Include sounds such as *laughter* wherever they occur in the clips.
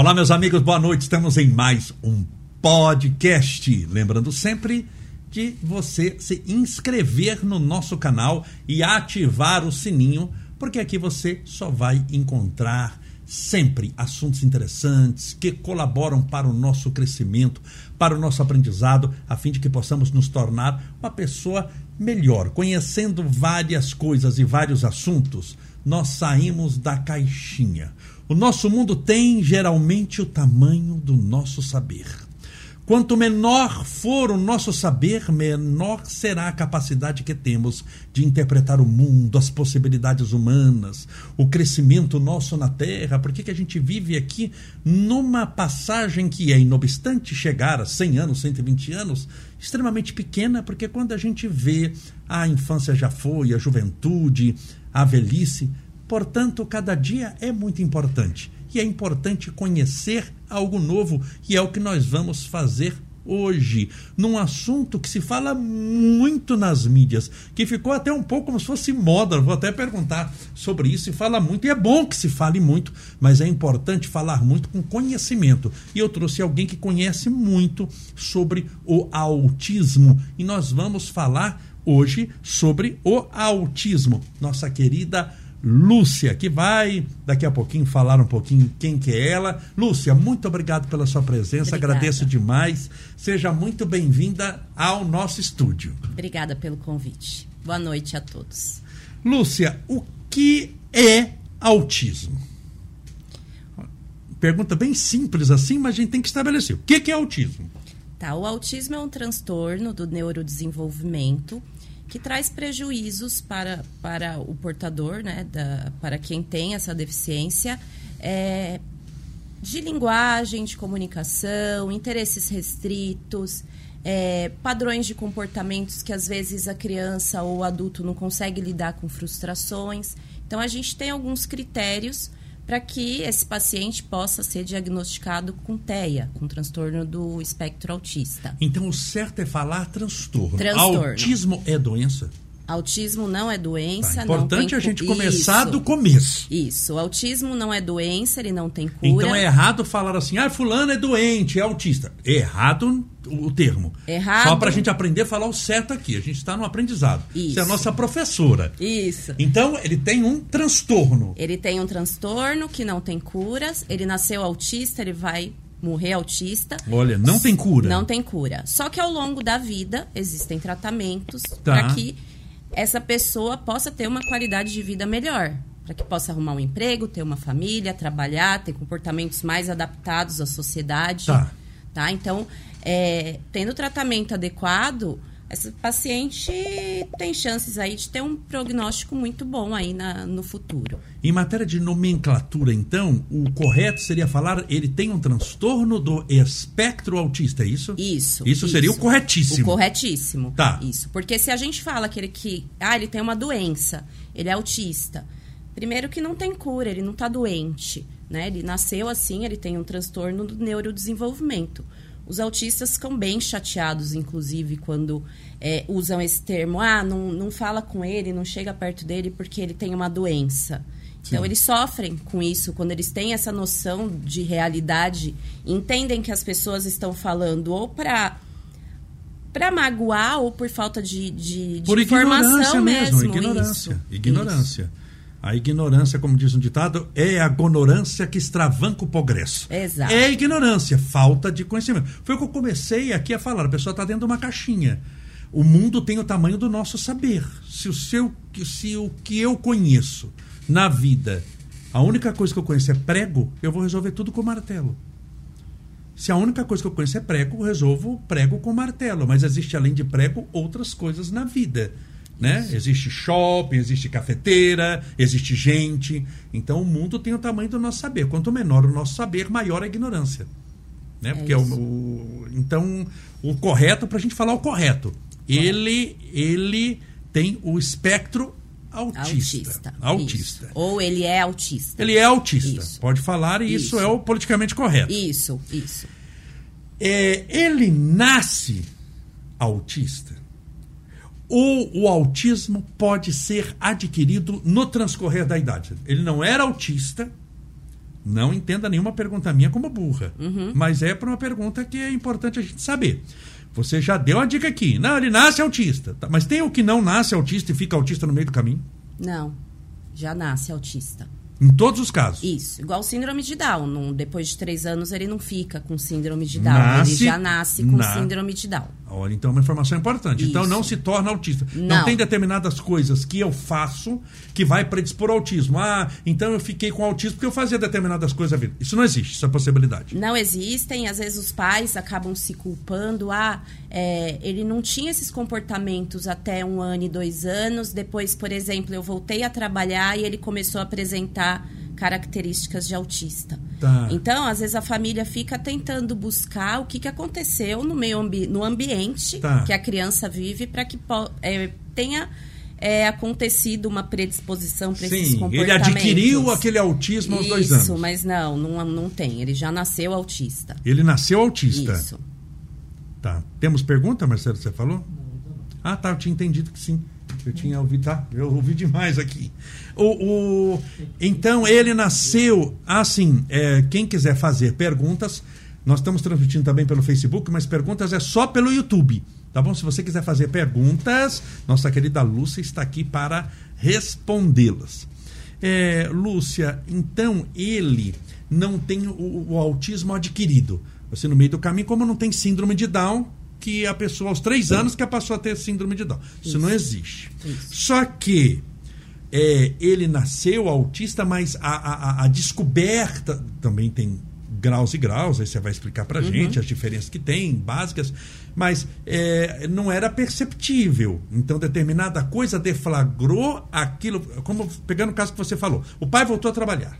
Olá, meus amigos, boa noite. Estamos em mais um podcast. Lembrando sempre de você se inscrever no nosso canal e ativar o sininho, porque aqui você só vai encontrar sempre assuntos interessantes que colaboram para o nosso crescimento, para o nosso aprendizado, a fim de que possamos nos tornar uma pessoa melhor, conhecendo várias coisas e vários assuntos. Nós saímos da caixinha. O nosso mundo tem geralmente o tamanho do nosso saber. Quanto menor for o nosso saber, menor será a capacidade que temos de interpretar o mundo, as possibilidades humanas, o crescimento nosso na Terra. Por que a gente vive aqui numa passagem que é, inobstante chegar a 100 anos, 120 anos, extremamente pequena? Porque quando a gente vê a infância já foi, a juventude, a velhice, portanto, cada dia é muito importante e é importante conhecer algo novo, e é o que nós vamos fazer hoje, num assunto que se fala muito nas mídias, que ficou até um pouco como se fosse moda. Vou até perguntar sobre isso. Se fala muito, e é bom que se fale muito, mas é importante falar muito com conhecimento. E eu trouxe alguém que conhece muito sobre o autismo, e nós vamos falar hoje sobre o autismo. Nossa querida Lúcia, que vai daqui a pouquinho falar um pouquinho quem que é ela. Lúcia, muito obrigado pela sua presença, Obrigada. agradeço demais. Seja muito bem-vinda ao nosso estúdio. Obrigada pelo convite. Boa noite a todos. Lúcia, o que é autismo? Pergunta bem simples assim, mas a gente tem que estabelecer. O que é autismo? Tá, o autismo é um transtorno do neurodesenvolvimento que traz prejuízos para, para o portador, né, da, para quem tem essa deficiência, é, de linguagem, de comunicação, interesses restritos, é, padrões de comportamentos que às vezes a criança ou o adulto não consegue lidar com frustrações. Então a gente tem alguns critérios para que esse paciente possa ser diagnosticado com TEA, com transtorno do espectro autista. Então, o certo é falar transtorno. transtorno. Autismo é doença? Autismo não é doença. Tá, importante a gente começar isso, do começo. Isso. O autismo não é doença, ele não tem cura. Então é errado falar assim, ah, fulano é doente, é autista. Errado o termo. Errado. Só para a gente aprender a falar o certo aqui. A gente está no aprendizado. Isso. Você é a nossa professora. Isso. Então, ele tem um transtorno. Ele tem um transtorno que não tem curas. Ele nasceu autista, ele vai morrer autista. Olha, não tem cura. Não tem cura. Só que ao longo da vida existem tratamentos tá. para que essa pessoa possa ter uma qualidade de vida melhor. Para que possa arrumar um emprego, ter uma família, trabalhar, ter comportamentos mais adaptados à sociedade. Tá. tá? Então, é, tendo tratamento adequado, essa paciente tem chances aí de ter um prognóstico muito bom aí na, no futuro. Em matéria de nomenclatura, então, o correto seria falar ele tem um transtorno do espectro autista, é isso? Isso. Isso, isso. seria o corretíssimo. O corretíssimo. Tá. Isso. Porque se a gente fala que ele, que, ah, ele tem uma doença, ele é autista, primeiro que não tem cura, ele não está doente, né? Ele nasceu assim, ele tem um transtorno do neurodesenvolvimento. Os autistas ficam bem chateados, inclusive, quando é, usam esse termo. Ah, não, não fala com ele, não chega perto dele porque ele tem uma doença. Sim. Então, eles sofrem com isso quando eles têm essa noção de realidade, entendem que as pessoas estão falando ou para para magoar ou por falta de, de, de por informação mesmo. mesmo. Ignorância. Isso. Ignorância. Isso. A ignorância, como diz um ditado, é a gonorância que extravanca o progresso. Exato. É a ignorância, falta de conhecimento. Foi o que eu comecei aqui a falar. A pessoa está dentro de uma caixinha. O mundo tem o tamanho do nosso saber. Se o, seu, se o que eu conheço na vida, a única coisa que eu conheço é prego, eu vou resolver tudo com martelo. Se a única coisa que eu conheço é prego, eu resolvo prego com martelo. Mas existe, além de prego, outras coisas na vida né? Existe shopping, existe cafeteira, existe gente. Então o mundo tem o tamanho do nosso saber. Quanto menor o nosso saber, maior a ignorância. Né? É Porque o, o, então o correto para a gente falar o correto, ele ele tem o espectro autista. Autista. autista. Ou ele é autista. Ele é autista. Isso. Pode falar e isso. isso. é o politicamente correto. Isso, isso. É, ele nasce autista ou o autismo pode ser adquirido no transcorrer da idade. Ele não era autista, Não entenda nenhuma pergunta minha como burra. Uhum. Mas é para uma pergunta que é importante a gente saber. Você já deu a dica aqui. Não, ele nasce autista. Tá, mas tem o que não nasce autista e fica autista no meio do caminho? Não, já nasce autista. Em todos os casos. Isso, igual síndrome de Down. Não- depois de três anos ele não fica com síndrome de Down. Nasce- ele já nasce com na- síndrome de Down. Olha, então é uma informação importante. Então Isso. não se torna autista. Não. Não. tem determinadas coisas que eu faço que vai predispor ao autismo. Ah, então eu fiquei com autismo porque eu fazia determinadas coisas a vida. Isso não existe, essa possibilidade. Não existem, às vezes os pais acabam se culpando. Ah, é, ele não tinha esses comportamentos até um ano e dois anos. Depois, por exemplo, eu voltei a trabalhar e ele começou a apresentar características de autista. Tá. Então, às vezes a família fica tentando buscar o que, que aconteceu no meio ambi no ambiente Tá. que a criança vive para que é, tenha é, acontecido uma predisposição para esses Sim, comportamentos. ele adquiriu aquele autismo aos dois anos. Isso, mas não, não, não tem. Ele já nasceu autista. Ele nasceu autista. Isso. Tá. Temos pergunta, Marcelo, você falou? Ah, tá, eu tinha entendido que sim. Eu tinha ouvido, tá? Eu ouvi demais aqui. O, o- então, ele nasceu. Assim, é, quem quiser fazer perguntas, nós estamos transmitindo também pelo Facebook, mas perguntas é só pelo YouTube. Tá bom? Se você quiser fazer perguntas, nossa querida Lúcia está aqui para respondê-las. É, Lúcia, então ele não tem o, o autismo adquirido. Você no meio do caminho, como não tem síndrome de Down, que a pessoa aos três anos que passou a ter síndrome de Down. Isso, Isso. não existe. Isso. Só que é, ele nasceu autista, mas a, a- a- descoberta também tem graus e graus, aí você vai explicar pra gente as diferenças que tem, básicas, mas é, não era perceptível. Então, determinada coisa deflagrou aquilo, como pegando o caso que você falou. O pai voltou a trabalhar.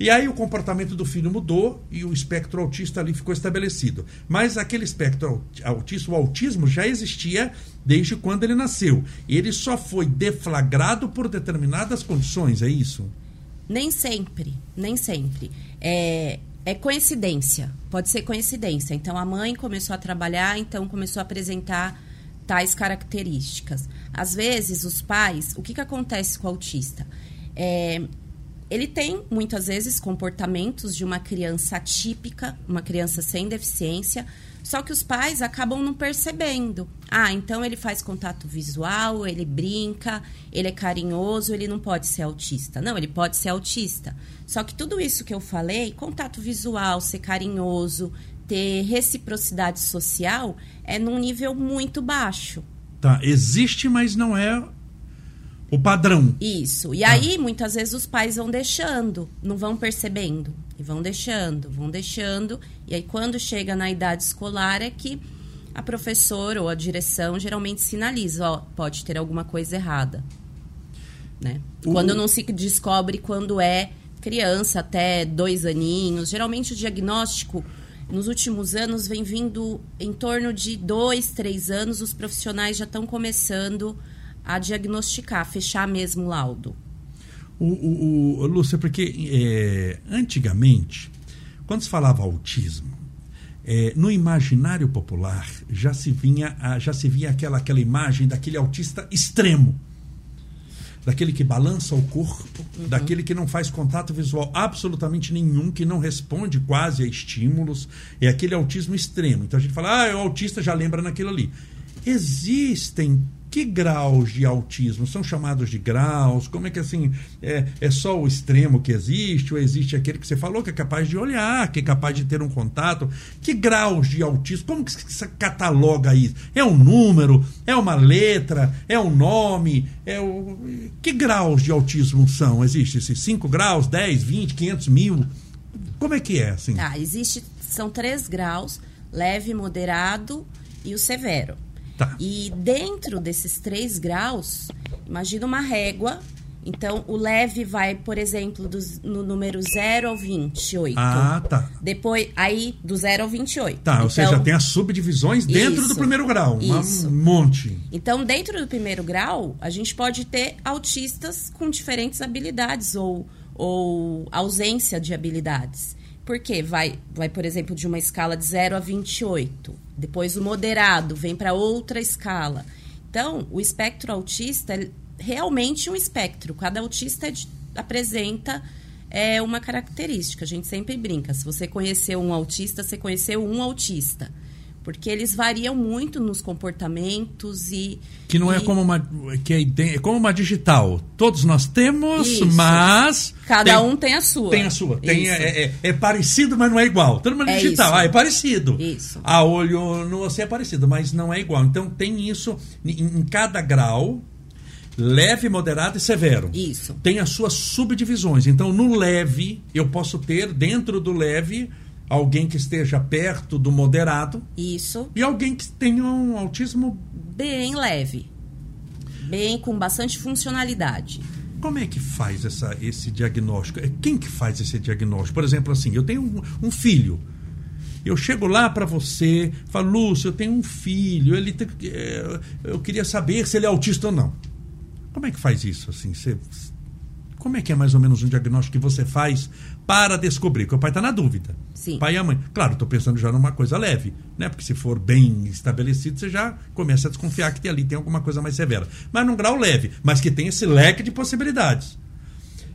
E aí o comportamento do filho mudou e o espectro autista ali ficou estabelecido. Mas aquele espectro aut- autista, o autismo já existia desde quando ele nasceu. Ele só foi deflagrado por determinadas condições, é isso? Nem sempre, nem sempre. É, é coincidência, pode ser coincidência. Então a mãe começou a trabalhar, então começou a apresentar tais características. Às vezes os pais, o que, que acontece com o autista? É, ele tem muitas vezes comportamentos de uma criança atípica, uma criança sem deficiência, só que os pais acabam não percebendo. Ah, então ele faz contato visual, ele brinca, ele é carinhoso, ele não pode ser autista. Não, ele pode ser autista. Só que tudo isso que eu falei, contato visual, ser carinhoso, ter reciprocidade social, é num nível muito baixo. Tá, existe, mas não é o padrão. Isso. E aí, muitas vezes, os pais vão deixando, não vão percebendo. E vão deixando, vão deixando. E aí, quando chega na idade escolar, é que a professora ou a direção geralmente sinaliza: ó, pode ter alguma coisa errada. Né? O- Quando não se descobre quando é criança, até dois aninhos. Geralmente, o diagnóstico. Nos últimos anos vem vindo em torno de dois, três anos, os profissionais já estão começando a diagnosticar, fechar mesmo o laudo. O, o, o- Lúcia, porque é, antigamente, quando se falava autismo, é, no imaginário popular já se vinha a- já se via aquela aquela imagem daquele autista extremo daquele que balança o corpo, daquele que não faz contato visual absolutamente nenhum, que não responde quase a estímulos, é aquele autismo extremo. Então a gente fala, ah, o autista já lembra naquilo ali. Existem que graus de autismo são chamados de graus? Como é que assim é, é só o extremo que existe ou existe aquele que você falou que é capaz de olhar, que é capaz de ter um contato? Que graus de autismo? Como que se cataloga isso? É um número? É uma letra? É um nome? É o que graus de autismo são? Existe esses 5 graus, 10, 20, 500 mil? Como é que é assim? Tá, existe, são três graus, leve, moderado e o severo. Tá. E dentro desses três graus, imagina uma régua. Então, o leve vai, por exemplo, dos- no número 0 ao 28. Ah, tá. Depois, aí, do 0 ao 28. Tá, ou Então, seja, tem as subdivisões dentro Isso. do primeiro grau. Isso. Um monte. Então, dentro do primeiro grau, a gente pode ter autistas com diferentes habilidades ou, ou ausência de habilidades. Por quê? Vai, vai, por exemplo, de uma escala de 0 a 28. Depois o moderado vem para outra escala. Então, o espectro autista é realmente um espectro. Cada autista é apresenta é uma característica. A gente sempre brinca. Se você conheceu um autista, você conheceu um autista. Porque eles variam muito nos comportamentos e. Que não é e- é como uma. Que é, é como uma digital. Todos nós temos, Isso. mas. Cada tem- um tem a sua. Tem a sua. Tem, é, é- é parecido, mas não é igual. Todo mundo é É digital. isso. Ah, é parecido. Isso. A olho no você é parecido, mas não é igual. Então tem isso em, em cada grau, leve, moderado e severo. Isso. Tem as suas subdivisões. Então, no leve, eu posso ter, dentro do leve, alguém que esteja perto do moderado Isso. e alguém que tenha um autismo. Bem leve. Bem com bastante funcionalidade. Como é que faz essa, esse diagnóstico? É Quem que faz esse diagnóstico? Por exemplo, assim, eu tenho um, um filho. Eu chego lá para você, falo, Lúcio, eu tenho um filho, ele tem, é, eu queria saber se ele é autista ou não. Como é que faz isso? Assim, você, como é que é mais ou menos um diagnóstico que você faz para descobrir? Porque o pai está na dúvida. Sim. Pai e a mãe. Claro, estou pensando já numa coisa leve, né? Porque se for bem estabelecido, você já começa a desconfiar que tem ali tem alguma coisa mais severa. Mas num grau leve, mas que tem esse leque de possibilidades.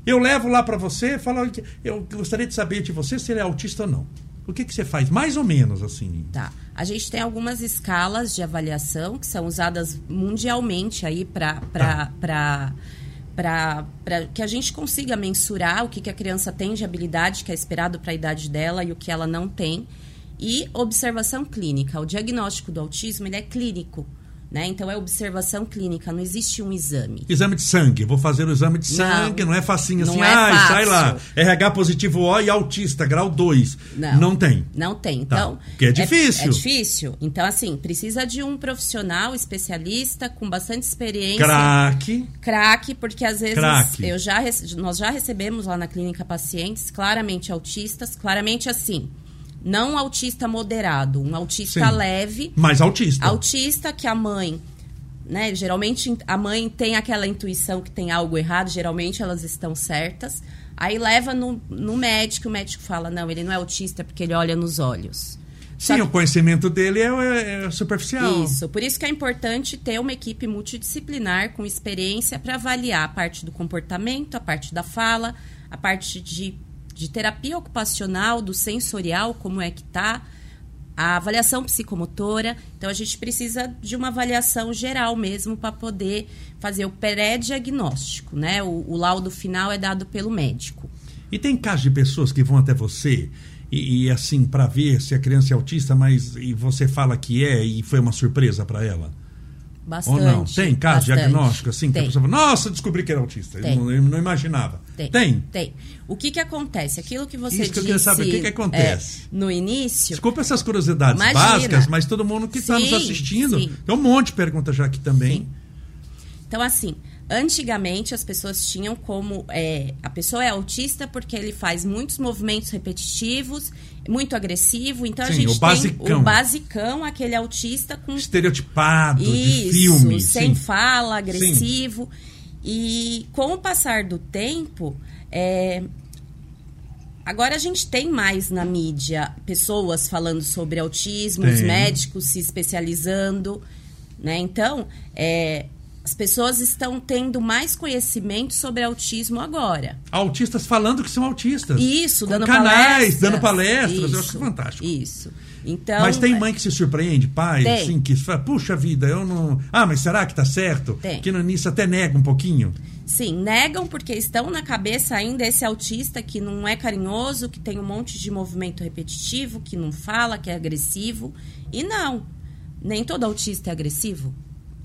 Eu levo lá para você, falo, "Olha, eu gostaria de saber de você se ele é autista ou não. O que, que você faz? Mais ou menos assim. Tá. A gente tem algumas escalas de avaliação que são usadas mundialmente aí para Tá. Para que a gente consiga mensurar o que, que a criança tem de habilidade que é esperado para a idade dela e o que ela não tem. E observação clínica. O diagnóstico do autismo ele é clínico. Né? Então é observação clínica, não existe um exame. Exame de sangue. Vou fazer o exame de Não. sangue, não, é facinho assim. Não é sai fácil. lá. RH positivo O e autista, grau 2. Não. tem. Não tem. Tá. Então. Porque é difícil. É, difícil. Então, assim, precisa de um profissional especialista com bastante experiência. Craque. Craque, porque às vezes Craque. eu já nós já recebemos lá na clínica pacientes claramente autistas, claramente assim, não um autista moderado, um autista Sim. leve, Mas autista. autista que a mãe, né, geralmente a mãe tem aquela intuição que tem algo errado, geralmente elas estão certas. Aí leva no, no médico, o médico fala: "Não, ele não é autista porque ele olha nos olhos". Sim, o conhecimento dele é, é superficial. isso, por isso que é importante ter uma equipe multidisciplinar com experiência para avaliar a parte do comportamento, a parte da fala, a parte de, de terapia ocupacional, do sensorial, como é que tá, a avaliação psicomotora. Então a gente precisa de uma avaliação geral mesmo para poder fazer o pré-diagnóstico, né? O, o laudo final é dado pelo médico. E tem casos de pessoas que vão até você e, e, assim, para ver se a criança é autista, mas e você fala que é e foi uma surpresa para ela? Bastante. Ou não? Tem caso bastante. diagnóstico assim que a Tem. pessoa fala, nossa, descobri que era autista. Eu Tem. não, eu não imaginava. Tem, Tem. tem. O que que acontece? Aquilo que você Isso que eu disse queria saber, o que que acontece? é, no início, Desculpa essas curiosidades Imagina. básicas, mas todo mundo que está nos assistindo. sim. Tem um monte de perguntas já aqui também. Sim. Então, assim, antigamente as pessoas tinham como. é, a pessoa é autista porque ele faz muitos movimentos repetitivos, muito agressivo. Então a Sim, gente o tem basicão. o basicão, aquele autista com Estereotipado, de isso, filme. sem sim. fala, agressivo. E com o passar do tempo, é, agora a gente tem mais na mídia pessoas falando sobre autismo, os Tem. médicos se especializando, né? Então, é, as pessoas estão tendo mais conhecimento sobre autismo agora. Autistas falando que são autistas. Isso, dando canais, palestras. dando palestras. eu Isso, acho fantástico. Isso. Então, mas tem mãe que se surpreende, pai, Tem. assim, que fala, puxa vida, eu não. Ah, mas será que tá certo? Tem. Que início até nega um pouquinho. Sim, negam porque estão na cabeça ainda esse autista que não é carinhoso, que tem um monte de movimento repetitivo, que não fala, que é agressivo. E não, nem todo autista é agressivo.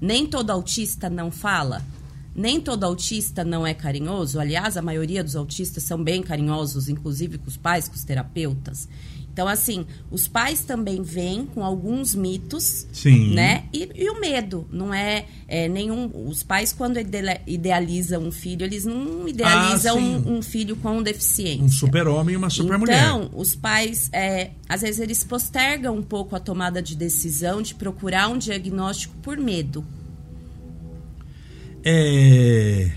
Nem todo autista não fala. Nem todo autista não é carinhoso. Aliás, a maioria dos autistas são bem carinhosos, inclusive com os pais, com os terapeutas. Então, assim, os pais também vêm com alguns mitos, Sim. né? E, e o medo, não é, é nenhum. Os pais, quando idealizam um filho, eles não idealizam Ah, um, um filho com deficiência. Um super-homem e uma super-mulher. Então, os pais, é, às vezes, eles postergam um pouco a tomada de decisão de procurar um diagnóstico por medo. É.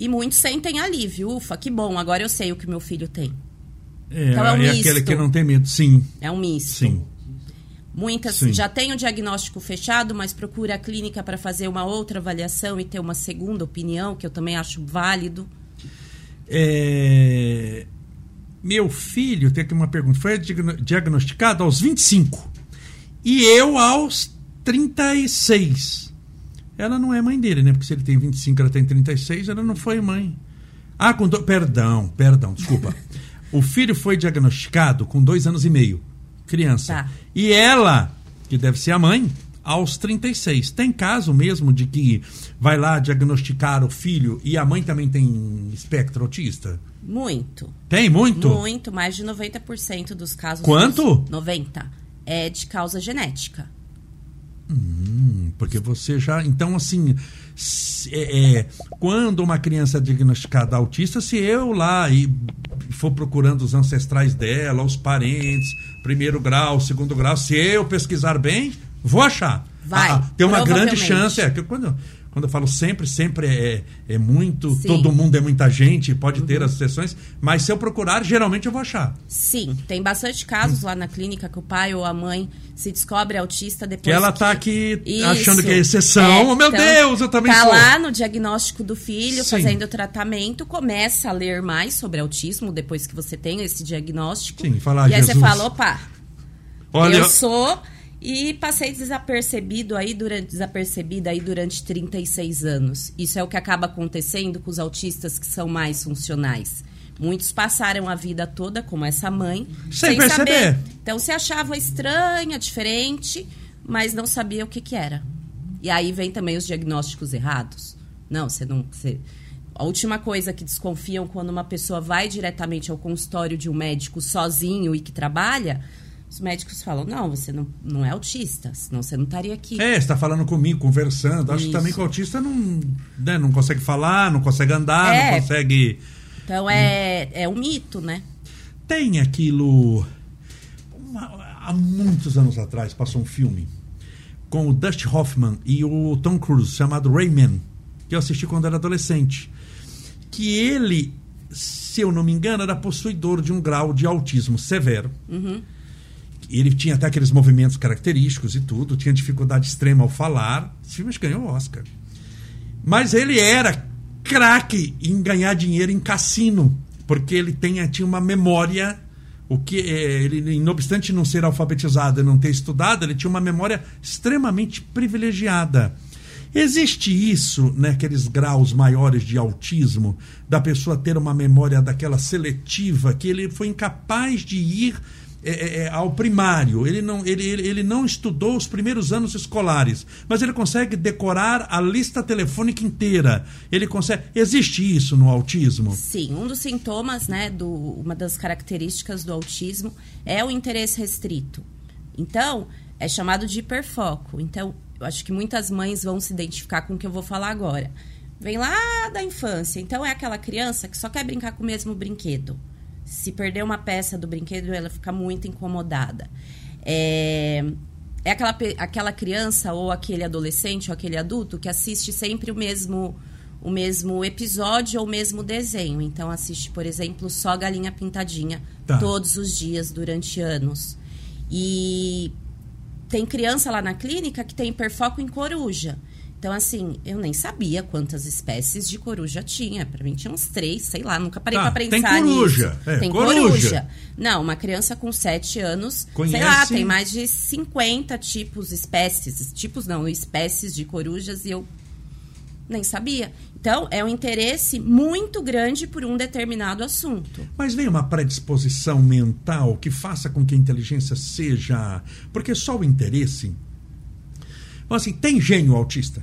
E muitos sentem alívio. Ufa, que bom, agora eu sei o que meu filho tem. É, Então é um é misto. aquele que não tem medo. Sim, É um misto. sim. Muitas Sim. já têm o diagnóstico fechado, mas procura a clínica para fazer uma outra avaliação e ter uma segunda opinião, que eu também acho válido. É, meu filho, tem aqui uma pergunta, foi diagnosticado aos 25 e eu aos 36. Ela não é mãe dele, né? Porque se ele tem 25 ela tem 36, ela não foi mãe. Ah, com do... perdão, perdão, desculpa. *laughs* o filho foi diagnosticado com dois anos e meio, criança. Tá. E ela, que deve ser a mãe, aos 36. Tem caso mesmo de que vai lá diagnosticar o filho e a mãe também tem espectro autista? Muito. Tem muito? Muito, mais de 90% dos casos. Quanto? Dos 90. É de causa genética. Hum, porque você já. Então, assim. É, é, quando uma criança é diagnosticada autista, se eu lá e for procurando os ancestrais dela, os parentes, primeiro grau, segundo grau, se eu pesquisar bem, Vou achar. Vai. Ah, tem uma grande chance. É, que quando, quando eu falo sempre, sempre é, é muito, Sim. todo mundo é muita gente, pode uhum. ter as sessões, mas se eu procurar, geralmente eu vou achar. Sim, tem bastante casos lá na clínica que o pai ou a mãe se descobre autista depois. Que ela tá aqui Isso. achando que é exceção. É, oh, meu então, Deus, eu também tá sou. Tá lá no diagnóstico do filho, Sim. fazendo o tratamento, começa a ler mais sobre autismo depois que você tem esse diagnóstico. Sim, falar E aí Jesus. você fala, opa, Olha, eu sou e passei desapercebido aí durante, desapercebida aí durante 36 anos. Isso é o que acaba acontecendo com os autistas que são mais funcionais. Muitos passaram a vida toda como essa mãe, sem, sem perceber. Saber. Então se achava estranha, diferente, mas não sabia o que, que era. E aí vem também os diagnósticos errados. Não, você não. Você... A última coisa que desconfiam quando uma pessoa vai diretamente ao consultório de um médico sozinho e que trabalha os médicos falam: não, você não, não é autista, senão você não estaria aqui. É, está falando comigo, conversando. Acho Isso. que também que o autista não, né, não consegue falar, não consegue andar, é. não consegue. Então é, é um mito, né? Tem aquilo. há muitos anos atrás passou um filme com o Dusty Hoffman e o Tom Cruise chamado Rayman, que eu assisti quando era adolescente. Que ele, se eu não me engano, era possuidor de um grau de autismo severo. Uhum ele tinha até aqueles movimentos característicos e tudo, tinha dificuldade extrema ao falar. Esse filme ganhou o Oscar. Mas ele era craque em ganhar dinheiro em cassino, porque ele tinha uma memória. O que é, ele, não obstante não ser alfabetizado e não ter estudado, ele tinha uma memória extremamente privilegiada. Existe isso né, graus maiores de autismo, da pessoa ter uma memória daquela seletiva, que ele foi incapaz de ir é, é, é, ao primário, ele não, ele, ele, ele não estudou os primeiros anos escolares, mas ele consegue decorar a lista telefônica inteira. Ele consegue. Existe isso no autismo? Sim, um dos sintomas, né, do, uma das características do autismo é o interesse restrito. Então, é chamado de hiperfoco. Então, eu acho que muitas mães vão se identificar com o que eu vou falar agora. Vem lá da infância, então é aquela criança que só quer brincar com o mesmo brinquedo se perder uma peça do brinquedo, ela fica muito incomodada. É, é aquela, aquela criança ou aquele adolescente ou aquele adulto que assiste sempre o mesmo o mesmo episódio ou o mesmo desenho. Então assiste, por exemplo, só Galinha Pintadinha tá. todos os dias durante anos. E tem criança lá na clínica que tem hiperfoco em coruja. Então, assim, eu nem sabia quantas espécies de coruja tinha. Para mim tinha uns três, sei lá, nunca parei tá, para pensar tem coruja. É, tem coruja. coruja. Não, uma criança com sete anos, Conhece... sei lá, tem mais de 50 tipos, espécies, tipos não, espécies de corujas e eu nem sabia. Então, é um interesse muito grande por um determinado assunto. Mas vem uma predisposição mental que faça com que a inteligência seja. Porque só o interesse. Bom, assim, tem gênio autista?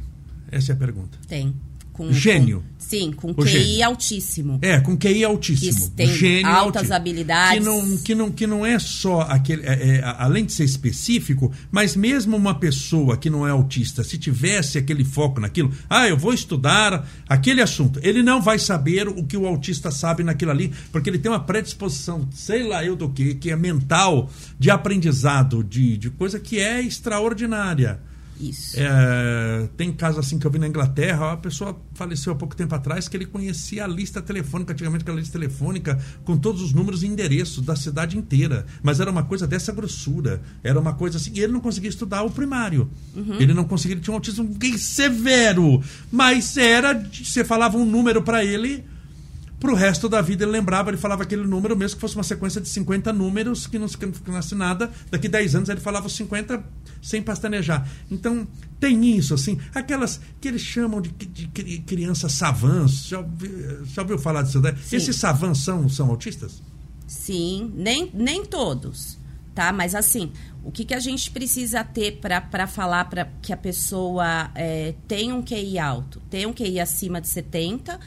Essa é a pergunta. Tem. Com, gênio. Com, sim, com o QI gênio. altíssimo. É, com QI altíssimo. Que tem gênio altas altíssimo. habilidades. Que não, que, não, que não é só aquele. É, é, além de ser específico, mas mesmo uma pessoa que não é autista, se tivesse aquele foco naquilo, ah, eu vou estudar aquele assunto, ele não vai saber o que o autista sabe naquilo ali, porque ele tem uma predisposição, sei lá eu do que, que é mental, de aprendizado, de, de coisa que é extraordinária. Isso. É, tem casos assim que eu vi na Inglaterra, a pessoa faleceu há pouco tempo atrás que ele conhecia a lista telefônica, antigamente aquela lista telefônica, com todos os números e endereços da cidade inteira. Mas era uma coisa dessa grossura. Era uma coisa assim. E ele não conseguia estudar o primário. Uhum. Ele não conseguia, ele tinha um autismo severo. Mas era. Você falava um número para ele Pro resto da vida ele lembrava, ele falava aquele número, mesmo que fosse uma sequência de 50 números, que não ficasse nada. Daqui 10 anos ele falava os 50 sem pastanejar. Então, tem isso, assim. Aquelas que eles chamam de, de, de crianças savants. Já, já ouviu falar disso? Né? Esses savants são, são autistas? Sim, nem, nem todos, tá? Mas assim, o que, que a gente precisa ter para falar para que a pessoa é, tenha um QI alto? Tem um QI acima de 70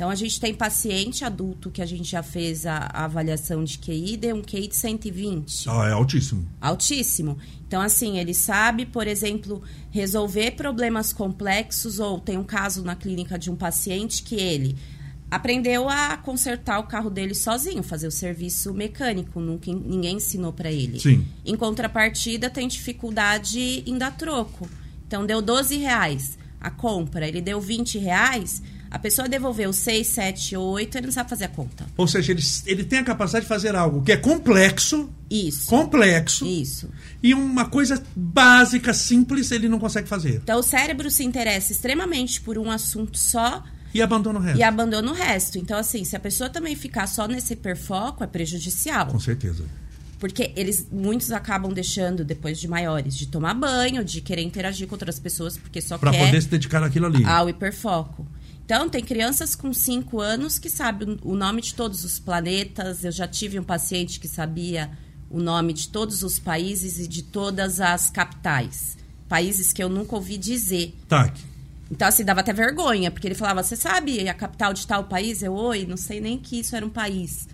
então, a gente tem paciente adulto que a gente já fez a, a avaliação de QI, deu um QI de 120. Ah, é altíssimo. Altíssimo. Então, assim, ele sabe, por exemplo, resolver problemas complexos, ou tem um caso na clínica de um paciente que ele aprendeu a consertar o carro dele sozinho, fazer o serviço mecânico, nunca ninguém ensinou para ele. Sim. Em contrapartida, tem dificuldade em dar troco. Então, deu 12 reais a compra, ele deu 20 reais a pessoa devolveu 6, 7, 8, ele não sabe fazer a conta. Ou seja, ele, ele tem a capacidade de fazer algo que é complexo. Isso. Complexo. Isso. E uma coisa básica, simples, ele não consegue fazer. Então o cérebro se interessa extremamente por um assunto só. E abandona o resto. E abandona o resto. Então, assim, se a pessoa também ficar só nesse hiperfoco, é prejudicial. Com certeza. Porque eles, muitos acabam deixando, depois de maiores, de tomar banho, de querer interagir com outras pessoas, porque só pra quer... Para poder se dedicar àquilo ali. Ao hiperfoco. Então, tem crianças com 5 anos que sabem o nome de todos os planetas. Eu já tive um paciente que sabia o nome de todos os países e de todas as capitais. Países que eu nunca ouvi dizer. Tá. Então, assim, dava até vergonha, porque ele falava: Você sabe a capital de tal país? Eu, oi, não sei nem que isso era um país.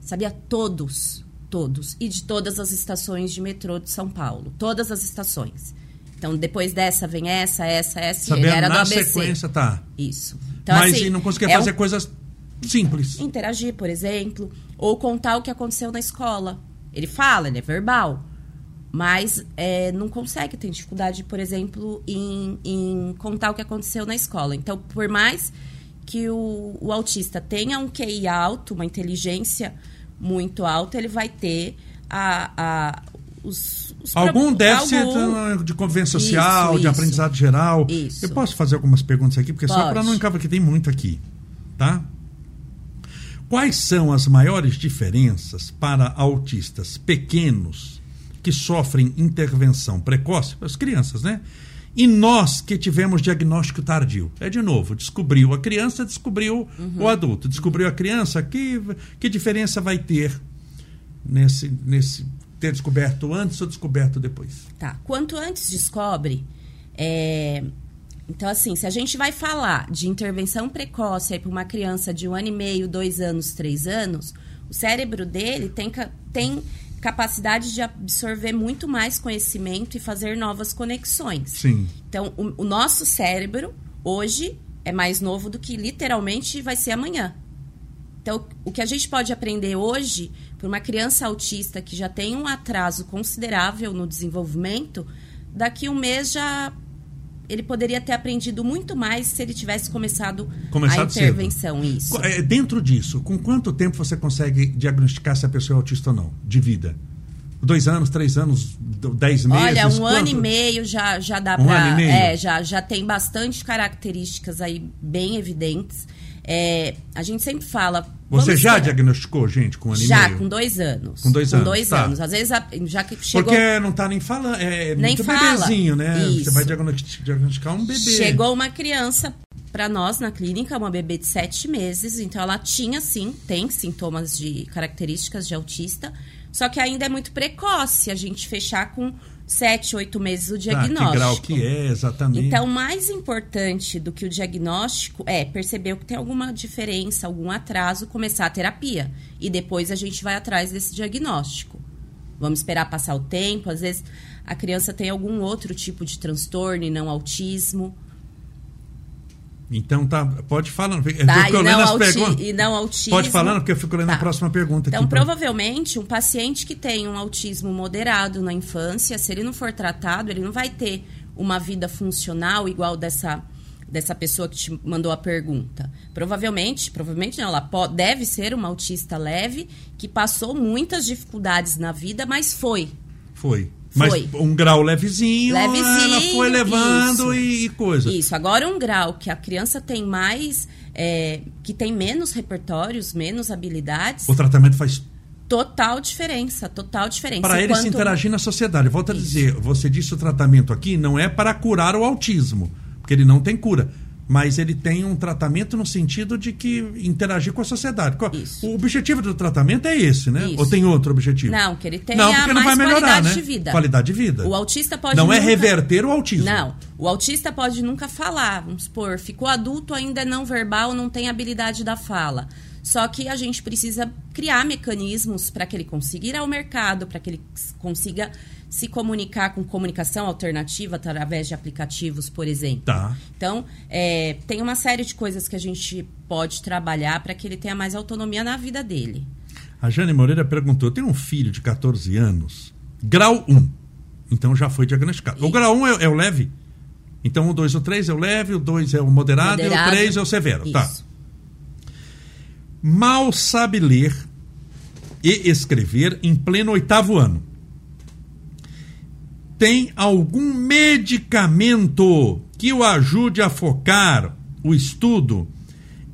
Sabia todos, todos. E de todas as estações de metrô de São Paulo. Todas as estações. Então, depois dessa vem essa, essa, essa. Sabendo ele era na do ABC. sequência, tá. Isso. Então, Mas assim, não conseguia é fazer um... coisas simples. Interagir, por exemplo. Ou contar o que aconteceu na escola. Ele fala, ele é verbal. Mas é, não consegue, tem dificuldade, por exemplo, em, em, contar o que aconteceu na escola. Então, por mais que o, o autista tenha um QI alto, uma inteligência muito alta, ele vai ter a, a os, os algum déficit algum... de convivência social, isso, de isso. aprendizado geral. Isso. Eu posso fazer algumas perguntas aqui, porque Pode. só para não encavar que tem muito aqui, tá? Quais são as maiores diferenças para autistas pequenos que sofrem intervenção precoce, as crianças, né? E nós que tivemos diagnóstico tardio. É de novo, descobriu a criança, descobriu uhum. o adulto. Descobriu a criança, que, que diferença vai ter nesse, nesse ter descoberto antes ou descoberto depois? Tá. Quanto antes descobre, é... então assim, se a gente vai falar de intervenção precoce para uma criança de um ano e meio, dois anos, três anos, o cérebro dele tem, tem capacidade de absorver muito mais conhecimento e fazer novas conexões. Sim. Então, o, o nosso cérebro hoje é mais novo do que literalmente vai ser amanhã. Então, o que a gente pode aprender hoje para uma criança autista que já tem um atraso considerável no desenvolvimento, daqui um mês já ele poderia ter aprendido muito mais se ele tivesse começado, começado a intervenção. Cedo. Isso. É, dentro disso, com quanto tempo você consegue diagnosticar se a pessoa é autista ou não, de vida? Dois anos, três anos, dez meses? Olha, um quanto? ano e meio já, já dá um para. Ano e meio? É, já, já tem bastante características aí bem evidentes. É, a gente sempre fala. Você já diagnosticou gente com ano Já, com dois anos. Com dois com anos. dois tá. anos. Às vezes, já que chegou. Porque não está nem falando. É nem muito fala. bebezinho, né? Isso. Você vai diagnosticar um bebê. Chegou uma criança para nós na clínica, uma bebê de sete meses. Então, ela tinha, sim, tem sintomas de características de autista. Só que ainda é muito precoce a gente fechar com sete, oito meses o diagnóstico. Ah, que grau que é, exatamente. Então, mais importante do que o diagnóstico é perceber que tem alguma diferença, algum atraso, começar a terapia. E depois a gente vai atrás desse diagnóstico. Vamos esperar passar o tempo. Às vezes a criança tem algum outro tipo de transtorno e não autismo. Então tá, pode falar. Tá, e, não auti e não autismo. Pode falar, porque eu fico lendo tá. a próxima pergunta. Então, aqui, provavelmente, um paciente que tem um autismo moderado na infância, se ele não for tratado, ele não vai ter uma vida funcional igual dessa dessa pessoa que te mandou a pergunta. Provavelmente, provavelmente não, ela pode, deve ser uma autista leve que passou muitas dificuldades na vida, mas foi. Foi. Mas Foi. um grau levezinho, Levezinho, ela foi levando isso. e, coisa. Isso. Agora, um grau que a criança tem mais. é, que tem menos repertórios, menos habilidades, O tratamento faz total diferença. Total diferença. para ele se interagir na sociedade. Volto a dizer, você disse o tratamento aqui não é para curar o autismo, porque ele não tem cura. Mas ele tem um tratamento no sentido de que interagir com a sociedade. Isso. O objetivo do tratamento é esse, né? Isso. Ou tem outro objetivo? Não, que ele tenha não, porque não mais vai melhorar, qualidade né? de vida. Qualidade de vida. O autista pode Não é nunca- reverter o autismo. Não, o autista pode nunca falar, vamos supor, ficou adulto, ainda é não verbal, não tem habilidade da fala. Só que a gente precisa criar mecanismos para que ele consiga ir ao mercado, para que ele consiga se comunicar com comunicação alternativa através de aplicativos, por exemplo. Tá. Então, é, tem uma série de coisas que a gente pode trabalhar para que ele tenha mais autonomia na vida dele. A Jane Moreira perguntou: tem um filho de 14 anos, grau 1. Então já foi diagnosticado. O Isso. grau 1 é, é o leve? Então o 2 o 3 é o leve, o 2 é o moderado, e o Moderado. 3 é o severo. Tá. Isso. Mal sabe ler e escrever em pleno oitavo ano. Tem algum medicamento que o ajude a focar o estudo?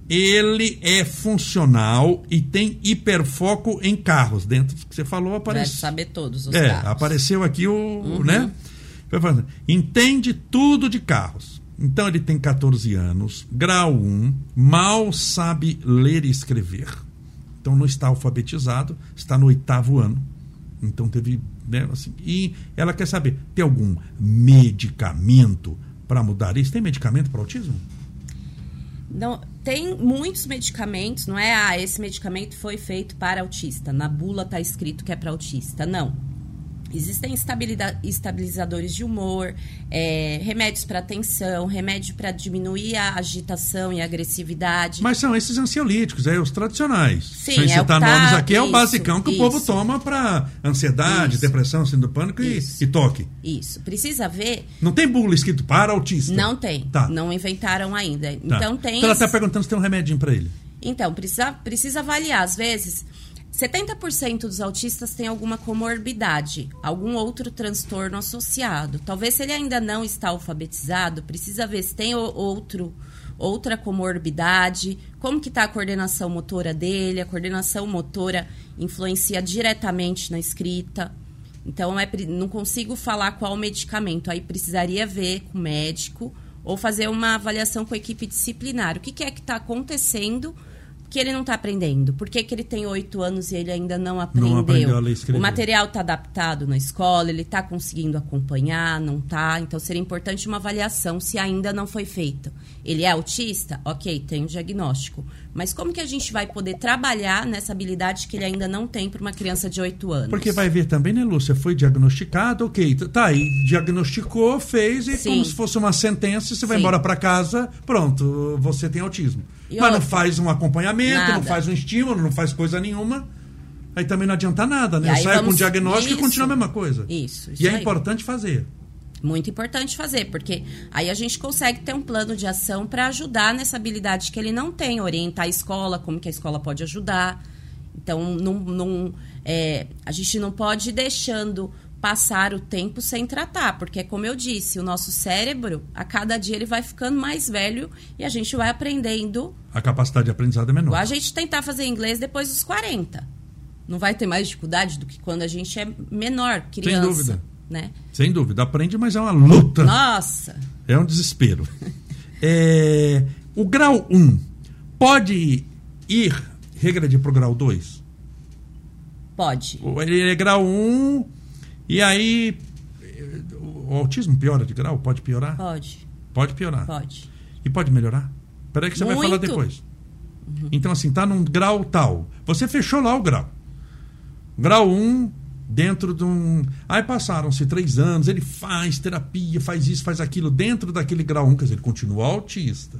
Ele é funcional e tem hiperfoco em carros. Dentro do que você falou, Deve aparece. saber todos os É, carros. apareceu aqui o, Uhum. né? Entende tudo de carros. Então ele tem 14 anos, grau 1, mal sabe ler e escrever. Então não está alfabetizado, está no oitavo ano. Então teve, né, assim, e ela quer saber, tem algum medicamento para mudar isso? Tem medicamento para autismo? Não, tem muitos medicamentos, não é? Ah, esse medicamento foi feito para autista. Na bula está escrito que é para autista. Não. Existem estabilizadores de humor, é, remédios para tensão, remédio para diminuir a agitação e a agressividade. Mas são esses ansiolíticos, é os tradicionais. Sim, Sem é citar nomes aqui, é o isso, basicão que o povo isso. toma para ansiedade, Isso. depressão, síndrome do pânico e, Isso. e toque. Isso. Precisa ver. Não tem bula escrito para autista? Não tem. Tá. Não inventaram ainda. Tá. Então tem. Então ela está perguntando se tem um remedinho para ele. Então, precisa, precisa avaliar. Às vezes, 70% dos autistas têm alguma comorbidade, algum outro transtorno associado. Talvez se ele ainda não está alfabetizado, precisa ver se tem outro outra comorbidade, como que está a coordenação motora dele, a coordenação motora influencia diretamente na escrita. Então, é, não consigo falar qual medicamento. Aí precisaria ver com o médico ou fazer uma avaliação com a equipe disciplinar. O que, que é que está acontecendo que ele não está aprendendo? Por que, que ele tem oito anos e ele ainda não aprendeu? aprendeu a ler escrever. O material está adaptado na escola, ele está conseguindo acompanhar, não está? Então, seria importante uma avaliação se ainda não foi feita. Ele é autista? Ok, tem o diagnóstico. Mas como que a gente vai poder trabalhar nessa habilidade que ele ainda não tem para uma criança de oito anos? Porque vai ver também, né, Lúcia? Foi diagnosticado, ok. Tá aí, diagnosticou, fez, e Sim. como se fosse uma sentença, você vai Sim. embora para casa, pronto, você tem autismo. E Mas não outra? faz um acompanhamento, não Nada. faz um estímulo, não faz coisa nenhuma. Aí também não adianta nada, E né? Sai com vamos- diagnóstico Isso. e continua a mesma coisa. Isso, isso E é aí. importante fazer. Muito importante fazer, porque aí a gente consegue ter um plano de ação para ajudar nessa habilidade que ele não tem, orientar a escola, como que a escola pode ajudar. Então, não, não, é, a gente não pode ir deixando passar o tempo sem tratar, porque como eu disse, o nosso cérebro, a cada dia ele vai ficando mais velho e a gente vai aprendendo. A capacidade de aprendizado é menor. A gente tentar fazer inglês depois dos 40. Não vai ter mais dificuldade do que quando a gente é menor, criança. dúvida. Né? Sem dúvida, aprende, mas é uma luta. Nossa! É um desespero. *laughs* É, o grau 1 pode ir regredir para o grau 2? Pode. Ele é grau 1 e aí o autismo piora de grau? Pode piorar? Pode, Pode piorar. pode. E pode melhorar? Peraí que você vai falar Muito. depois. Então, assim, tá num grau tal. Você fechou lá o grau. Grau 1, dentro de um. Aí passaram-se três anos, ele faz terapia, faz isso, faz aquilo, dentro daquele grau 1, quer dizer, ele continua autista.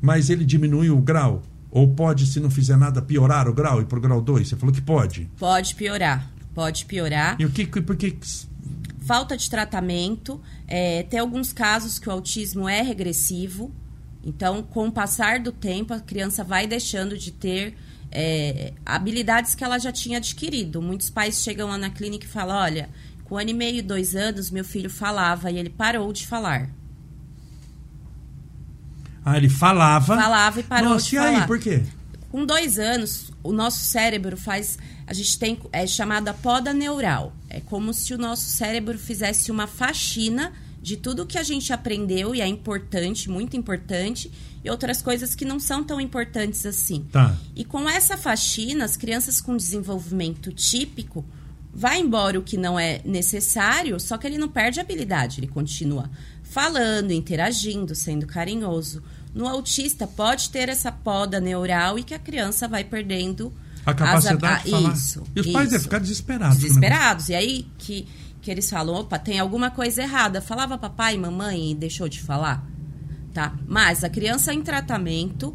Mas ele diminui o grau. Ou pode, se não fizer nada, piorar o grau e pro grau 2? Você falou que pode. Pode piorar. Pode piorar. E o que. Por que. Falta de tratamento. É, tem alguns casos que o autismo é regressivo. Então, com o passar do tempo, a criança vai deixando de ter é, habilidades que ela já tinha adquirido. Muitos pais chegam lá na clínica e falam: olha, Com um ano e meio, dois anos, meu filho falava e ele parou de falar. Ah, ele falava. Falava e parou Nossa, de e falar. aí, por quê? Com dois anos, o nosso cérebro faz. A gente tem. É chamada poda neural. É como se o nosso cérebro fizesse uma faxina de tudo que a gente aprendeu e é importante, muito importante, e outras coisas que não são tão importantes assim. Tá. E com essa faxina, as crianças com desenvolvimento típico vai embora o que não é necessário, só que ele não perde habilidade, ele continua falando, interagindo, sendo carinhoso. No autista pode ter essa poda neural e que a criança vai perdendo A capacidade as- de falar. Isso. E os pais isso. devem ficar desesperados. Desesperados. E aí que, que eles falam, opa, tem alguma coisa errada. Falava papai e mamãe e deixou de falar. Tá? Mas a criança em tratamento,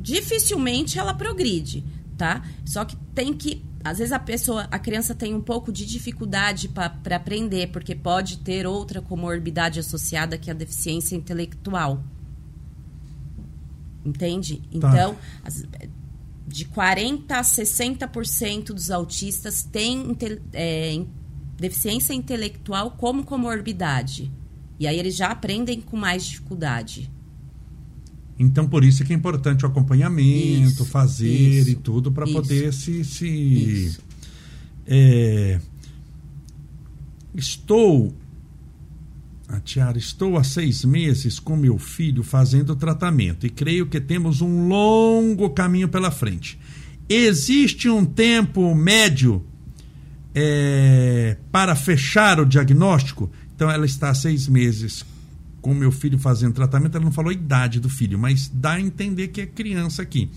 dificilmente ela progride, tá? Só que tem que às vezes a pessoa, a criança tem um pouco de dificuldade para aprender, porque pode ter outra comorbidade associada que é a deficiência intelectual. Entende? Tá. Então, as- de 40 a 60% dos autistas têm é, deficiência intelectual como comorbidade. E aí eles já aprendem com mais dificuldade. Então, por isso é que é importante o acompanhamento, Isso, fazer isso, e tudo para poder se. se é, estou. A Tiara, estou há seis meses com meu filho fazendo tratamento e creio que temos um longo caminho pela frente. Existe um tempo médio é, para fechar o diagnóstico? Então, ela está há seis meses com meu filho fazendo tratamento. Ela não falou a idade do filho, mas dá a entender que é criança aqui.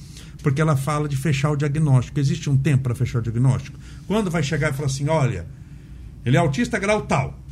Porque ela fala de fechar o diagnóstico. Existe um tempo para fechar o diagnóstico? Quando vai chegar e falar assim: olha, ele é autista grau tal.